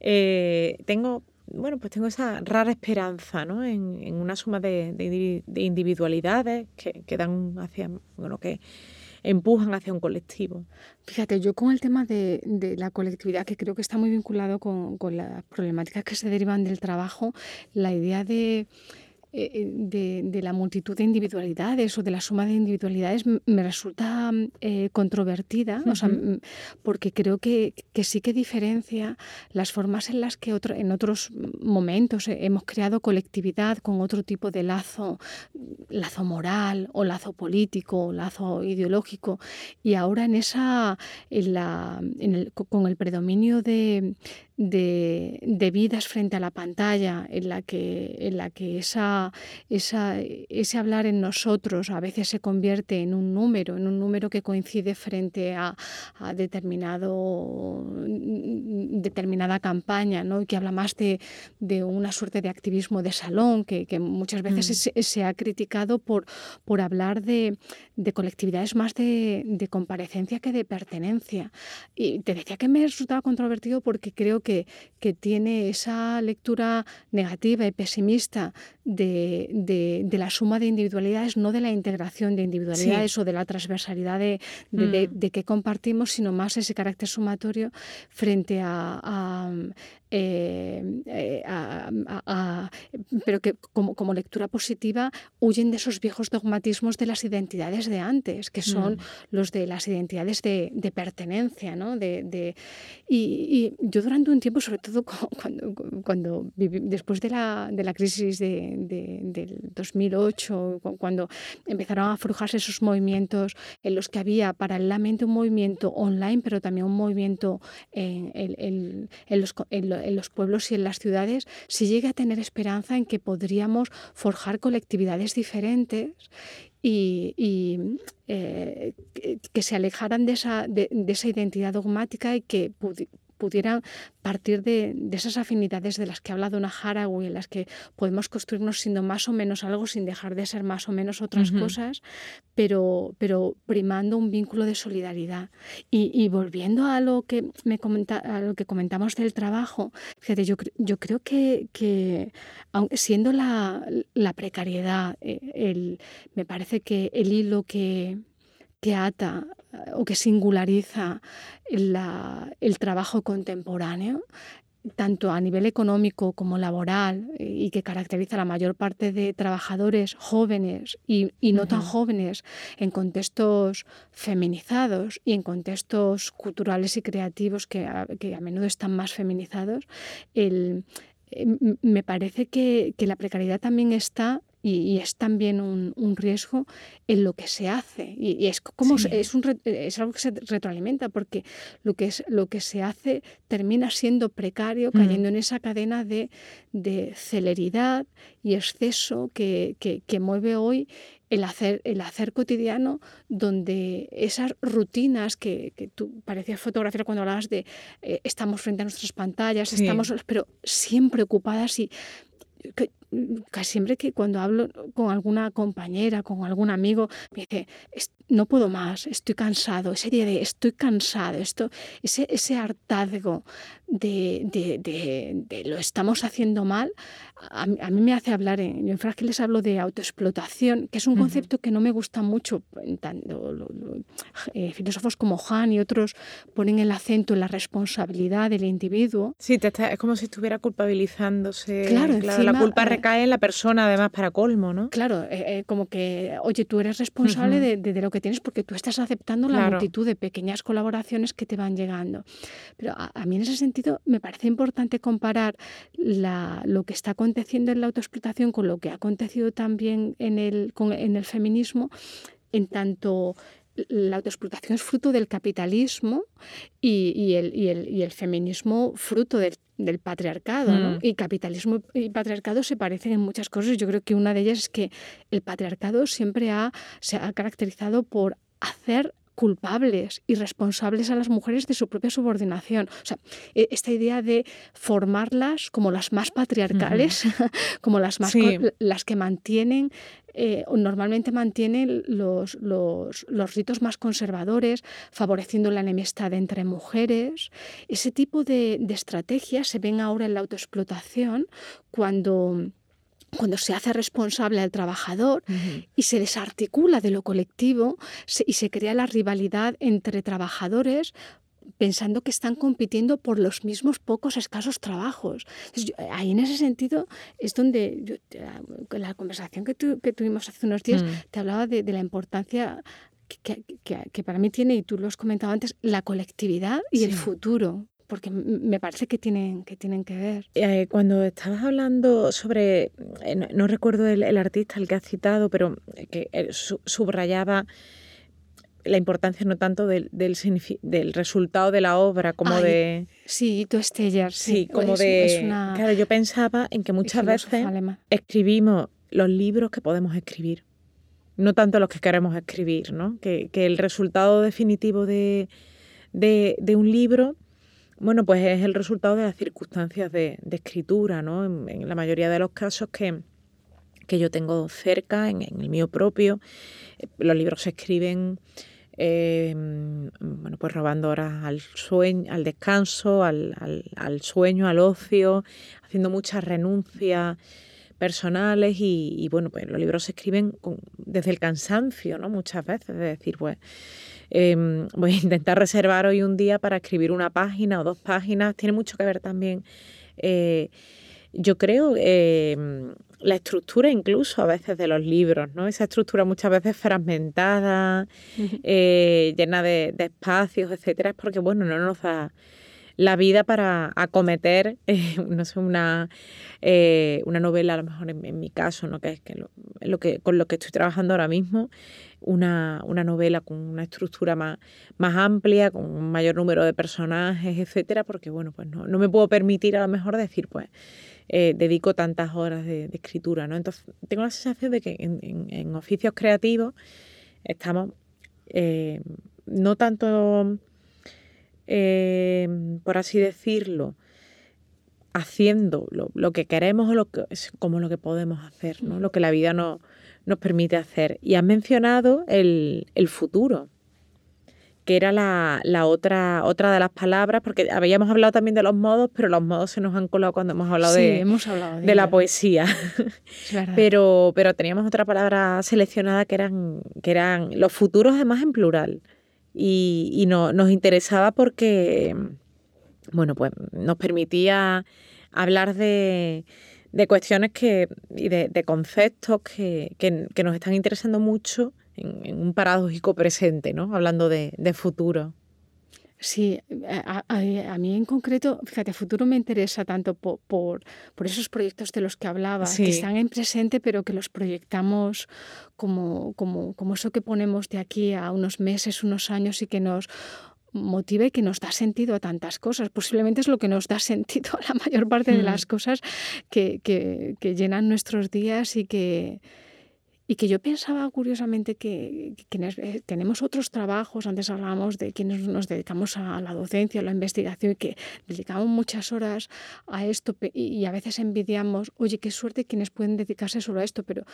eh, tengo bueno, pues tengo esa rara esperanza ¿no? en, en una suma de, de, individualidades que, que, dan hacia, bueno, que empujan hacia un colectivo. Fíjate, yo con el tema de, de la colectividad, que creo que está muy vinculado con, con las problemáticas que se derivan del trabajo, la idea de eh, eh, de, la multitud de individualidades o de la suma de individualidades me resulta eh, controvertida, porque creo que, sí que diferencia las formas en las que en otros momentos hemos creado colectividad con otro tipo de lazo, lazo moral o lazo político o lazo ideológico, y ahora en esa, en la, con el predominio de, de, vidas frente a la pantalla, en la que, en la que esa, esa, ese hablar en nosotros a veces se convierte en un número, en un número que coincide frente a, determinado, determinada campaña, ¿no? que habla más de, de, una suerte de activismo de salón, que, que muchas veces mm. se, ha criticado por, por hablar de, de colectividades más de, de comparecencia que de pertenencia. Y te decía que me resultaba controvertido porque creo que que, tiene esa lectura negativa y pesimista de, la suma de individualidades, no de la integración de individualidades o de la transversalidad de, mm. de, que compartimos, sino más ese carácter sumatorio frente a, eh, eh, pero que como, como, lectura positiva huyen de esos viejos dogmatismos de las identidades de antes, que son mm. los de las identidades de, pertenencia. ¿no? De, y, yo durante un tiempo, sobre todo cuando, cuando después de la, de la crisis de, del 2008, cuando empezaron a forjarse esos movimientos en los que había paralelamente un movimiento online, pero también un movimiento en, en, en los, en, los pueblos y en las ciudades, si llegue a tener esperanza en que podríamos forjar colectividades diferentes y, eh, que, se alejaran de esa, de, de esa identidad dogmática y que pudieran partir de, esas afinidades de las que ha hablado una Haraway, en las que podemos construirnos siendo más o menos algo sin dejar de ser más o menos otras cosas, pero, pero primando un vínculo de solidaridad. Y, volviendo a lo que, me comenta, a lo que comentamos del trabajo, fíjate, yo, yo creo que, que siendo la, la precariedad, eh, el, me parece que el hilo que, que ata o que singulariza el trabajo contemporáneo, tanto a nivel económico como laboral, y que caracteriza a la mayor parte de trabajadores jóvenes y, no tan jóvenes en contextos feminizados y en contextos culturales y creativos que a, menudo están más feminizados, eh, me parece que, que, la precariedad también está y, es también un, un, riesgo en lo que se hace. Y, es, como, es, un, es algo que se retroalimenta, porque lo que, es, lo que se hace termina siendo precario, mm. cayendo en esa cadena de, de celeridad y exceso que, que, que mueve hoy el hacer, el hacer cotidiano, donde esas rutinas que, que tú parecías fotografiar cuando hablabas de eh, estamos frente a nuestras pantallas, estamos, pero siempre ocupadas y casi siempre que cuando hablo con alguna compañera, con algún amigo, me dice, no puedo más, estoy cansado, ese día de estoy cansado, esto, ese, ese hartazgo de, de, lo estamos haciendo mal, a, mí me hace hablar, en, yo en Frágil les hablo de autoexplotación, que es un concepto que no me gusta mucho, tanto, eh, filósofos como Han y otros ponen el acento en la responsabilidad del individuo. Sí, es como si estuviera culpabilizándose. Claro, la culpa eh, recae en la persona, además, para colmo, ¿no? Claro, eh, como que, oye, tú eres responsable de, lo que tienes porque tú estás aceptando la multitud de pequeñas colaboraciones que te van llegando. Pero a mí en ese sentido me parece importante comparar lo que está aconteciendo en la autoexplotación con lo que ha acontecido también en el, en el feminismo, en tanto la autoexplotación es fruto del capitalismo y, el, feminismo fruto del, patriarcado. Mm. Y capitalismo y patriarcado se parecen en muchas cosas. Yo creo que una de ellas es que el patriarcado siempre se ha caracterizado por hacer culpables y responsables a las mujeres de su propia subordinación. O sea, e, esta idea de formarlas como las más patriarcales, como las más las que mantienen eh, normalmente mantienen los, los, ritos más conservadores, favoreciendo la enemistad entre mujeres. Ese tipo de, de estrategias se ven ahora en la autoexplotación cuando cuando se hace responsable al trabajador y se desarticula de lo colectivo y se crea la rivalidad entre trabajadores pensando que están compitiendo por los mismos pocos escasos trabajos. ahí en ese sentido es donde la conversación que, tuvimos hace unos días mm. te hablaba de, la importancia que, para mí tiene, y tú lo has comentado antes, la colectividad y el futuro porque me parece que tienen que, tienen que ver. Eh, cuando estabas hablando sobre, eh, no, recuerdo el, artista el que has citado, pero que eh, subrayaba la importancia no tanto del, del, del, resultado de la obra como de... Sí, tú Estellar, sí. sí como de... Claro, yo pensaba en que muchas veces escribimos los libros que podemos escribir, no tanto los que queremos escribir, ¿no? Que, que el resultado definitivo de, de, de un libro bueno, pues es el resultado de las circunstancias de, escritura, ¿no? En, la mayoría de los casos que, que yo tengo cerca, en, el mío propio, eh, los libros se escriben, eh, bueno, pues robando horas al sueño, al descanso, al, sueño, al ocio, haciendo muchas renuncias personales y, bueno, pues los libros se escriben desde el cansancio, ¿no? Muchas veces, de decir, pues Em, voy a intentar reservar hoy un día para escribir una página o dos páginas. Tiene mucho que ver también, eh, yo creo, em, la estructura incluso a veces de los libros, ¿no? Esa estructura muchas veces fragmentada, eh, llena de, de, espacios, etcétera, es porque, bueno, no nos da la vida para acometer, eh, no sé, una, eh, una novela, a lo mejor en, mi caso, ¿no? que es que lo, que, con lo que estoy trabajando ahora mismo, una, una novela con una estructura más, más amplia, con un mayor número de personajes, etcétera, porque bueno, pues no, no me puedo permitir a lo mejor decir, pues, eh, dedico tantas horas de, escritura, ¿no? Entonces, tengo la sensación de que en, oficios creativos estamos no tanto Em, por así decirlo, haciendo lo, que queremos o lo que, como lo que podemos hacer, ¿no? lo que la vida no, nos permite hacer. Y has mencionado el, futuro, que era la, otra, otra de las palabras, porque habíamos hablado también de los modos, pero los modos se nos han colado cuando hemos hablado, de, hemos hablado de, la poesía. pero, pero teníamos otra palabra seleccionada que eran, que eran los futuros, además en plural y, no, nos interesaba porque, bueno, pues nos permitía hablar de, cuestiones que, y de, conceptos que, nos están interesando mucho en, un paradójico presente, ¿no? Hablando de, futuro. Sí, a, mí en concreto, fíjate, futuro me interesa tanto por, por, esos proyectos de los que hablaba, que están en presente, pero que los proyectamos como, como, como eso que ponemos de aquí a unos meses, unos años y que nos motive y que nos da sentido a tantas cosas. Posiblemente es lo que nos da sentido a la mayor parte de las mm. cosas que, que, que llenan nuestros días y que, y que yo pensaba curiosamente que, quienes eh, tenemos otros trabajos, antes hablábamos de quienes nos dedicamos a la docencia, a la investigación, y que dedicamos muchas horas a esto y a veces envidiamos, oye, qué suerte quienes pueden dedicarse solo a esto, pero,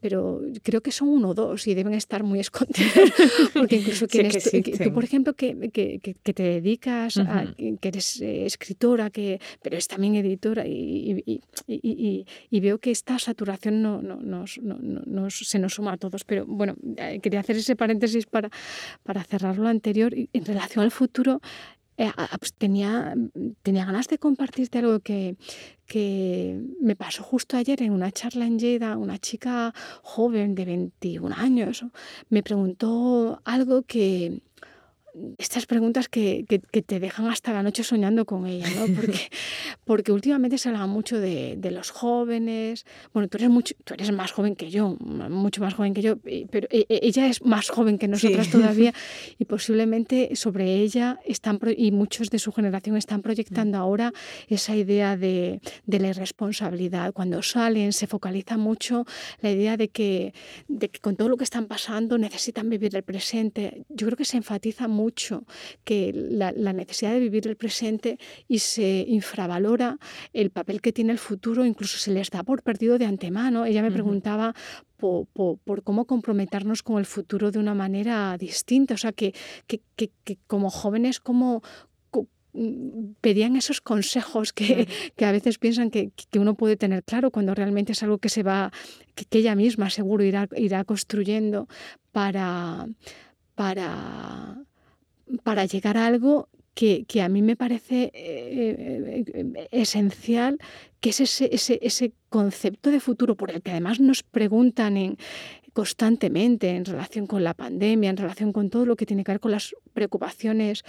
pero creo que son uno o dos y deben estar muy escondidos, porque incluso quienes, tú, por ejemplo, que, que, que te dedicas, a, que eres eh, escritora, que, pero es también editora y, y, y, y veo que esta saturación no, no, nos, no, nos se nos suma a todos. Pero bueno, eh, quería hacer ese paréntesis para, para cerrar lo anterior. En relación al futuro, eh, pues tenía, tenía ganas de compartirte algo que, que me pasó justo ayer en una charla en Lleida, una chica joven de 21 años, me preguntó algo que, estas preguntas que, que, te dejan hasta la noche soñando con ella, ¿no? Porque, porque últimamente se habla mucho de, de, los jóvenes. Bueno, tú eres, mucho, tú eres más joven que yo, mucho más joven que yo, pero e, e, ella es más joven que nosotras todavía y posiblemente sobre ella están, y muchos de su generación están proyectando ahora esa idea de, de la irresponsabilidad. Cuando salen se focaliza mucho la idea de que, de que con todo lo que están pasando necesitan vivir el presente. Yo creo que se enfatiza mucho mucho que la, necesidad de vivir el presente y se infravalora el papel que tiene el futuro, incluso se les da por perdido de antemano. Ella me preguntaba por, cómo comprometernos con el futuro de una manera distinta, o sea, que, que, como jóvenes, como mm, pedían esos consejos que, que a veces piensan que, que, uno puede tener claro cuando realmente es algo que se va, que, ella misma seguro irá, irá construyendo para, para, para llegar a algo que, a mí me parece eh, eh, esencial, que es ese, ese, ese, concepto de futuro por el que además nos preguntan en, constantemente en relación con la pandemia, en relación con todo lo que tiene que ver con las preocupaciones.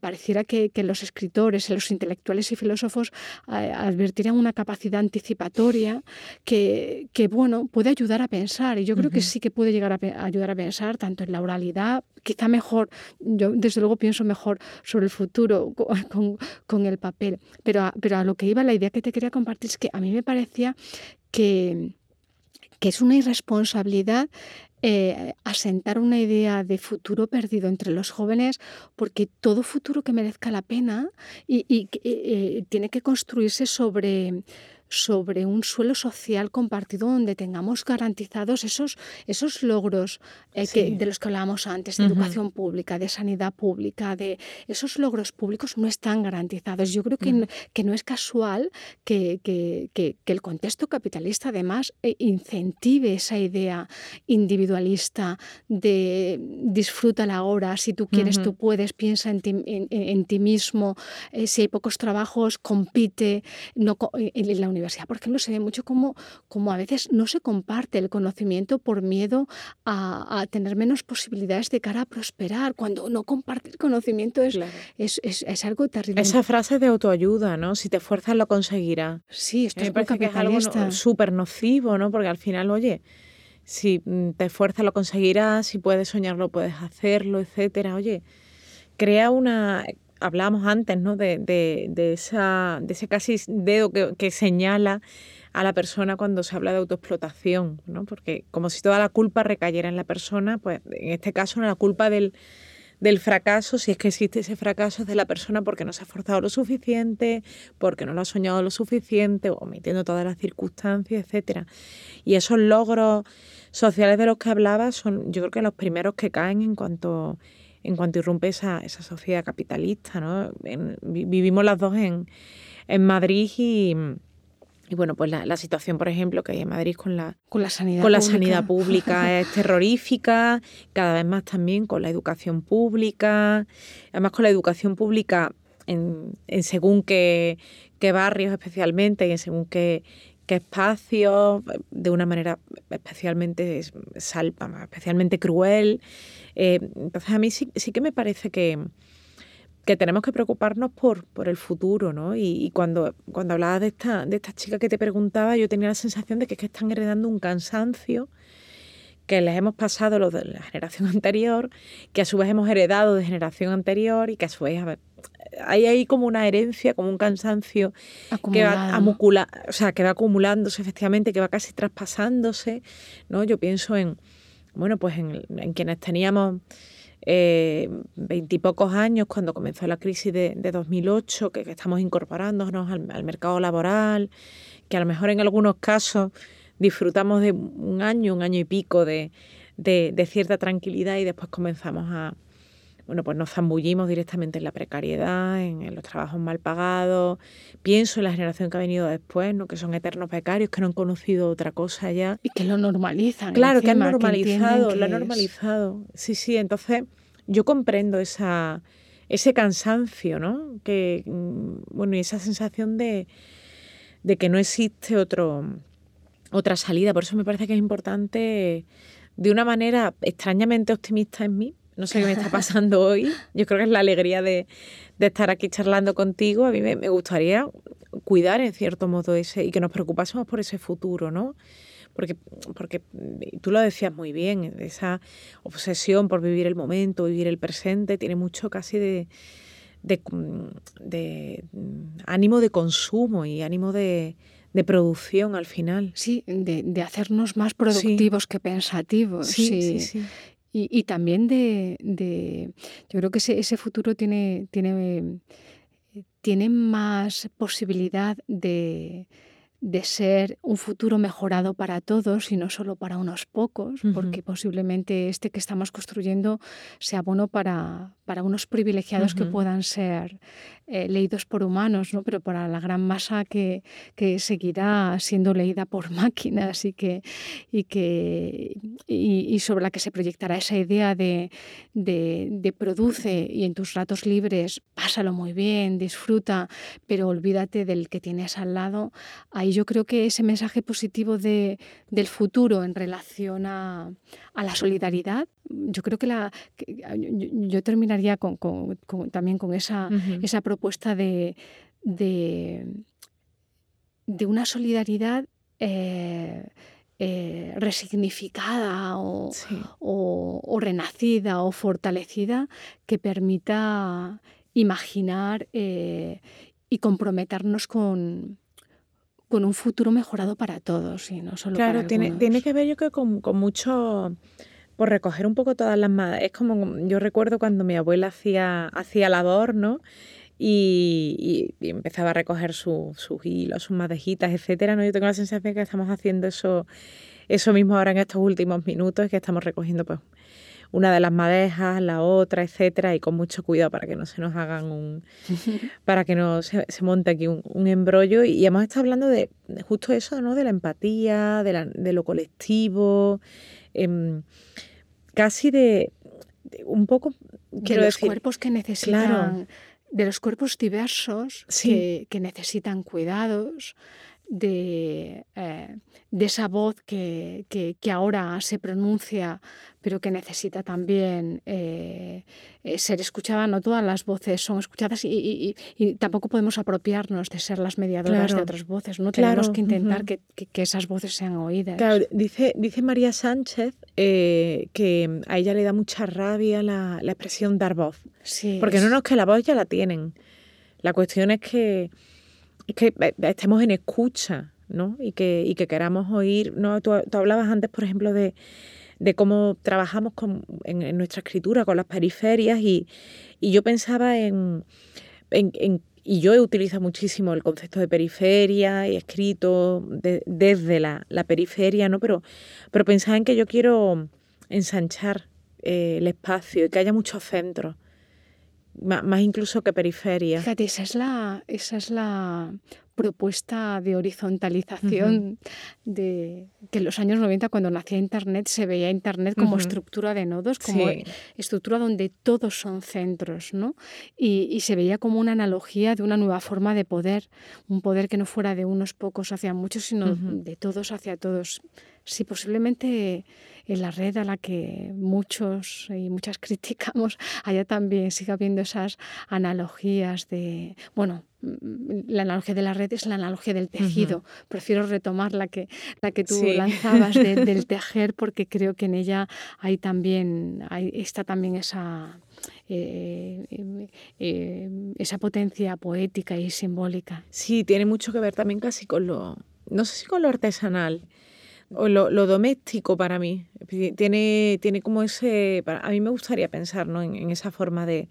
Pareciera que, los escritores, los intelectuales y filósofos eh, advertirían una capacidad anticipatoria que, que, bueno, puede ayudar a pensar. Y yo creo que sí que puede llegar a, ayudar a pensar tanto en la oralidad, quizá mejor, yo desde luego pienso mejor sobre el futuro con, con el papel. Pero pero a lo que iba, la idea que te quería compartir es que a mí me parecía que que es una irresponsabilidad eh, asentar una idea de futuro perdido entre los jóvenes, porque todo futuro que merezca la pena y, eh, tiene que construirse sobre sobre un suelo social compartido donde tengamos garantizados esos, esos logros eh, que, de los que hablábamos antes, de educación pública, de sanidad pública, de esos logros públicos no están garantizados. Yo creo que, no, que no es casual que, que, que, el contexto capitalista además eh, incentive esa idea individualista de disfruta la hora, si tú quieres, tú puedes, piensa en ti, en, ti mismo, eh, si hay pocos trabajos, compite, no, en la universidad, por ejemplo, se ve mucho como, como a veces no se comparte el conocimiento por miedo a, tener menos posibilidades de cara a prosperar. Cuando no comparte el conocimiento es, es, es, algo terrible. Esa frase de autoayuda, ¿no? Si te esfuerzas lo conseguirás. Sí, esto es, que es algo súper nocivo, ¿no? Porque al final, oye, si mm, te esfuerzas lo conseguirás, si puedes soñarlo puedes hacerlo, etcétera. Oye, crea una hablábamos antes, ¿no? De, de, esa, de ese casi dedo que, señala a la persona cuando se habla de autoexplotación, ¿no? Porque como si toda la culpa recayera en la persona, pues en este caso la culpa del, del fracaso, si es que existe ese fracaso, es de la persona porque no se ha esforzado lo suficiente, porque no lo ha soñado lo suficiente, omitiendo todas las circunstancias, etcétera. Y esos logros sociales de los que hablaba son, yo creo que los primeros que caen en cuanto en cuanto irrumpe esa, esa sociedad capitalista. ¿no? vivimos las dos en, en Madrid y, y bueno, pues la, la, situación, por ejemplo, que hay en Madrid con la, con la sanidad con pública. la sanidad pública es terrorífica, cada vez más también con la educación pública, además con la educación pública en, en según qué, qué, barrios especialmente y en según qué, qué espacios, de una manera especialmente salpa, especialmente cruel. Eh, entonces a mí sí, sí que me parece que, que tenemos que preocuparnos por, por el futuro, ¿no? Y, cuando, cuando hablabas de esta, de esta chica que te preguntaba, yo tenía la sensación de que, es que están heredando un cansancio que les hemos pasado los de la generación anterior, que a su vez hemos heredado de generación anterior y que a su vez hay ahí como una herencia, como un cansancio que va, acumula, o sea, que va acumulándose efectivamente, que va casi traspasándose, ¿no? Yo pienso en, bueno, pues en, quienes teníamos eh, veintipocos años cuando comenzó la crisis de, 2008, que, estamos incorporándonos al, mercado laboral, que a lo mejor en algunos casos disfrutamos de un año, un año y pico de, de cierta tranquilidad y después comenzamos a, bueno, pues nos zambullimos directamente en la precariedad, en, los trabajos mal pagados. Pienso en la generación que ha venido después, ¿no? que son eternos becarios, que no han conocido otra cosa ya. Y que lo normalizan. Claro, que han normalizado, lo han normalizado. Sí, sí, entonces yo comprendo esa, ese cansancio, ¿no? Que, mm, bueno, y esa sensación de, de que no existe otro, otra salida. Por eso me parece que es importante, de una manera extrañamente optimista en mí, no sé qué me está pasando hoy. Yo creo que es la alegría de, estar aquí charlando contigo. A mí me, gustaría cuidar en cierto modo ese y que nos preocupásemos por ese futuro, ¿no? Porque, porque tú lo decías muy bien, esa obsesión por vivir el momento, vivir el presente, tiene mucho casi de, de, ánimo de consumo y ánimo de, producción al final. Sí, de, hacernos más productivos que pensativos. sí, sí. sí. Y, también de, yo creo que ese, ese futuro tiene, tiene, tiene más posibilidad de, de ser un futuro mejorado para todos y no solo para unos pocos, porque posiblemente este que estamos construyendo sea bueno para, para unos privilegiados que puedan ser eh, leídos por humanos, ¿no? pero para la gran masa que, que seguirá siendo leída por máquinas y, que, y, que, y, sobre la que se proyectará esa idea de, de, de produce y en tus ratos libres pásalo muy bien, disfruta, pero olvídate del que tienes al lado. Hay y yo creo que ese mensaje positivo de, del futuro en relación a, a, la solidaridad, yo creo que, la, yo, terminaría con, con, también con esa, esa propuesta de, de, de una solidaridad eh, eh, resignificada o, o, o, renacida o fortalecida que permita imaginar eh, y comprometernos con, con un futuro mejorado para todos y no solo claro, para tiene, tiene que ver yo que con, mucho por recoger un poco todas las madres. Es como yo recuerdo cuando mi abuela hacía, hacía labor, ¿no? Y, empezaba a recoger sus hilos, sus madejitas, etcétera, ¿no? Yo tengo la sensación que estamos haciendo eso, eso mismo ahora en estos últimos minutos, que estamos recogiendo pues una de las madejas, la otra, etcétera, y con mucho cuidado para que no se nos hagan un, para que no se, monte aquí un, embrollo. Y, hemos estado hablando de, justo eso, ¿no? De la empatía, de, lo colectivo, em, casi de, un poco de los cuerpos que necesitan, de los cuerpos diversos que, que necesitan cuidados de, eh, de esa voz que, que, ahora se pronuncia, pero que necesita también eh, eh, ser escuchada. No todas las voces son escuchadas y, y, tampoco podemos apropiarnos de ser las mediadoras de otras voces. No tenemos que intentar que, que, esas voces sean oídas. dice, dice María Sánchez que a ella le da mucha rabia la, la expresión dar voz. Sí, porque no, no es que la voz ya la tienen. La cuestión es que que estemos en escucha, ¿no? Y que, y que queramos oír, ¿no? Tú, hablabas antes, por ejemplo, de, cómo trabajamos con, en, nuestra escritura con las periferias y, yo pensaba en, y yo he utilizado muchísimo el concepto de periferia y escrito desde la, periferia, ¿no? Pero, pero pensaba en que yo quiero ensanchar eh, el espacio y que haya muchos centros más incluso que periferia. Fíjate, esa es la, esa es la propuesta de horizontalización de que en los años 90 cuando nacía Internet se veía Internet como estructura de nodos, como estructura donde todos son centros, ¿no? Y, se veía como una analogía de una nueva forma de poder, un poder que no fuera de unos pocos hacia muchos, sino de todos hacia todos. Sí, posiblemente en la red a la que muchos y muchas criticamos, allá también siga habiendo esas analogías de, bueno, la analogía de la red es la analogía del tejido. Prefiero retomar la que, la que tú lanzabas del tejer porque creo que en ella hay también, está también esa, eh, eh, esa potencia poética y simbólica. Sí, tiene mucho que ver también casi con lo, no sé si con lo artesanal o lo, doméstico para mí. Tiene, tiene como ese, a mí me gustaría pensar en, esa forma de,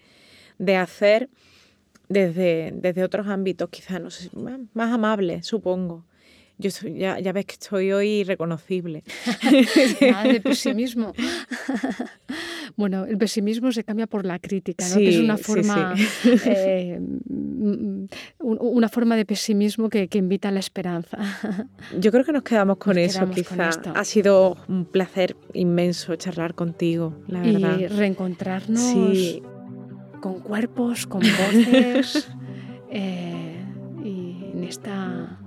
hacer desde, desde otros ámbitos, quizás, no sé, más, más amables, supongo. Yo ya, ya ves que estoy hoy irreconocible. Nada de pesimismo. bueno, el pesimismo se cambia por la crítica, ¿no? que es una forma, eh, una forma de pesimismo que, invita a la esperanza. Yo creo que nos quedamos con eso, quizá. ha sido un placer inmenso charlar contigo, la verdad. Y reencontrarnos con cuerpos, con voces, eh, y en esta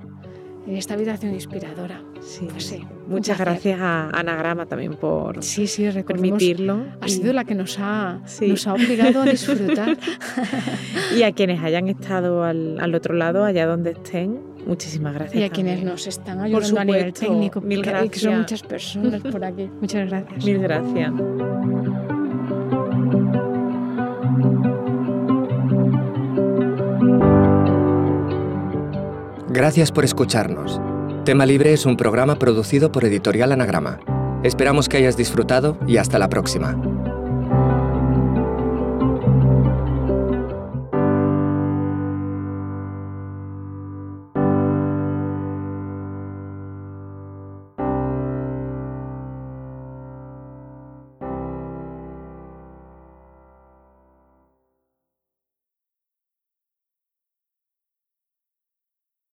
en esta habitación inspiradora. Sí, pues sí. Muchas gracias a Anagrama también por sí, sí, permitirlo. Ha sido la que nos ha, nos ha obligado a disfrutar. y a quienes hayan estado al, otro lado, allá donde estén, muchísimas gracias. Y a quienes nos están ayudando a nivel técnico, mil gracias. que son muchas personas por aquí. Muchas gracias. Mil gracias. Gracias por escucharnos. Tema Libre es un programa producido por Editorial Anagrama. Esperamos que hayas disfrutado y hasta la próxima.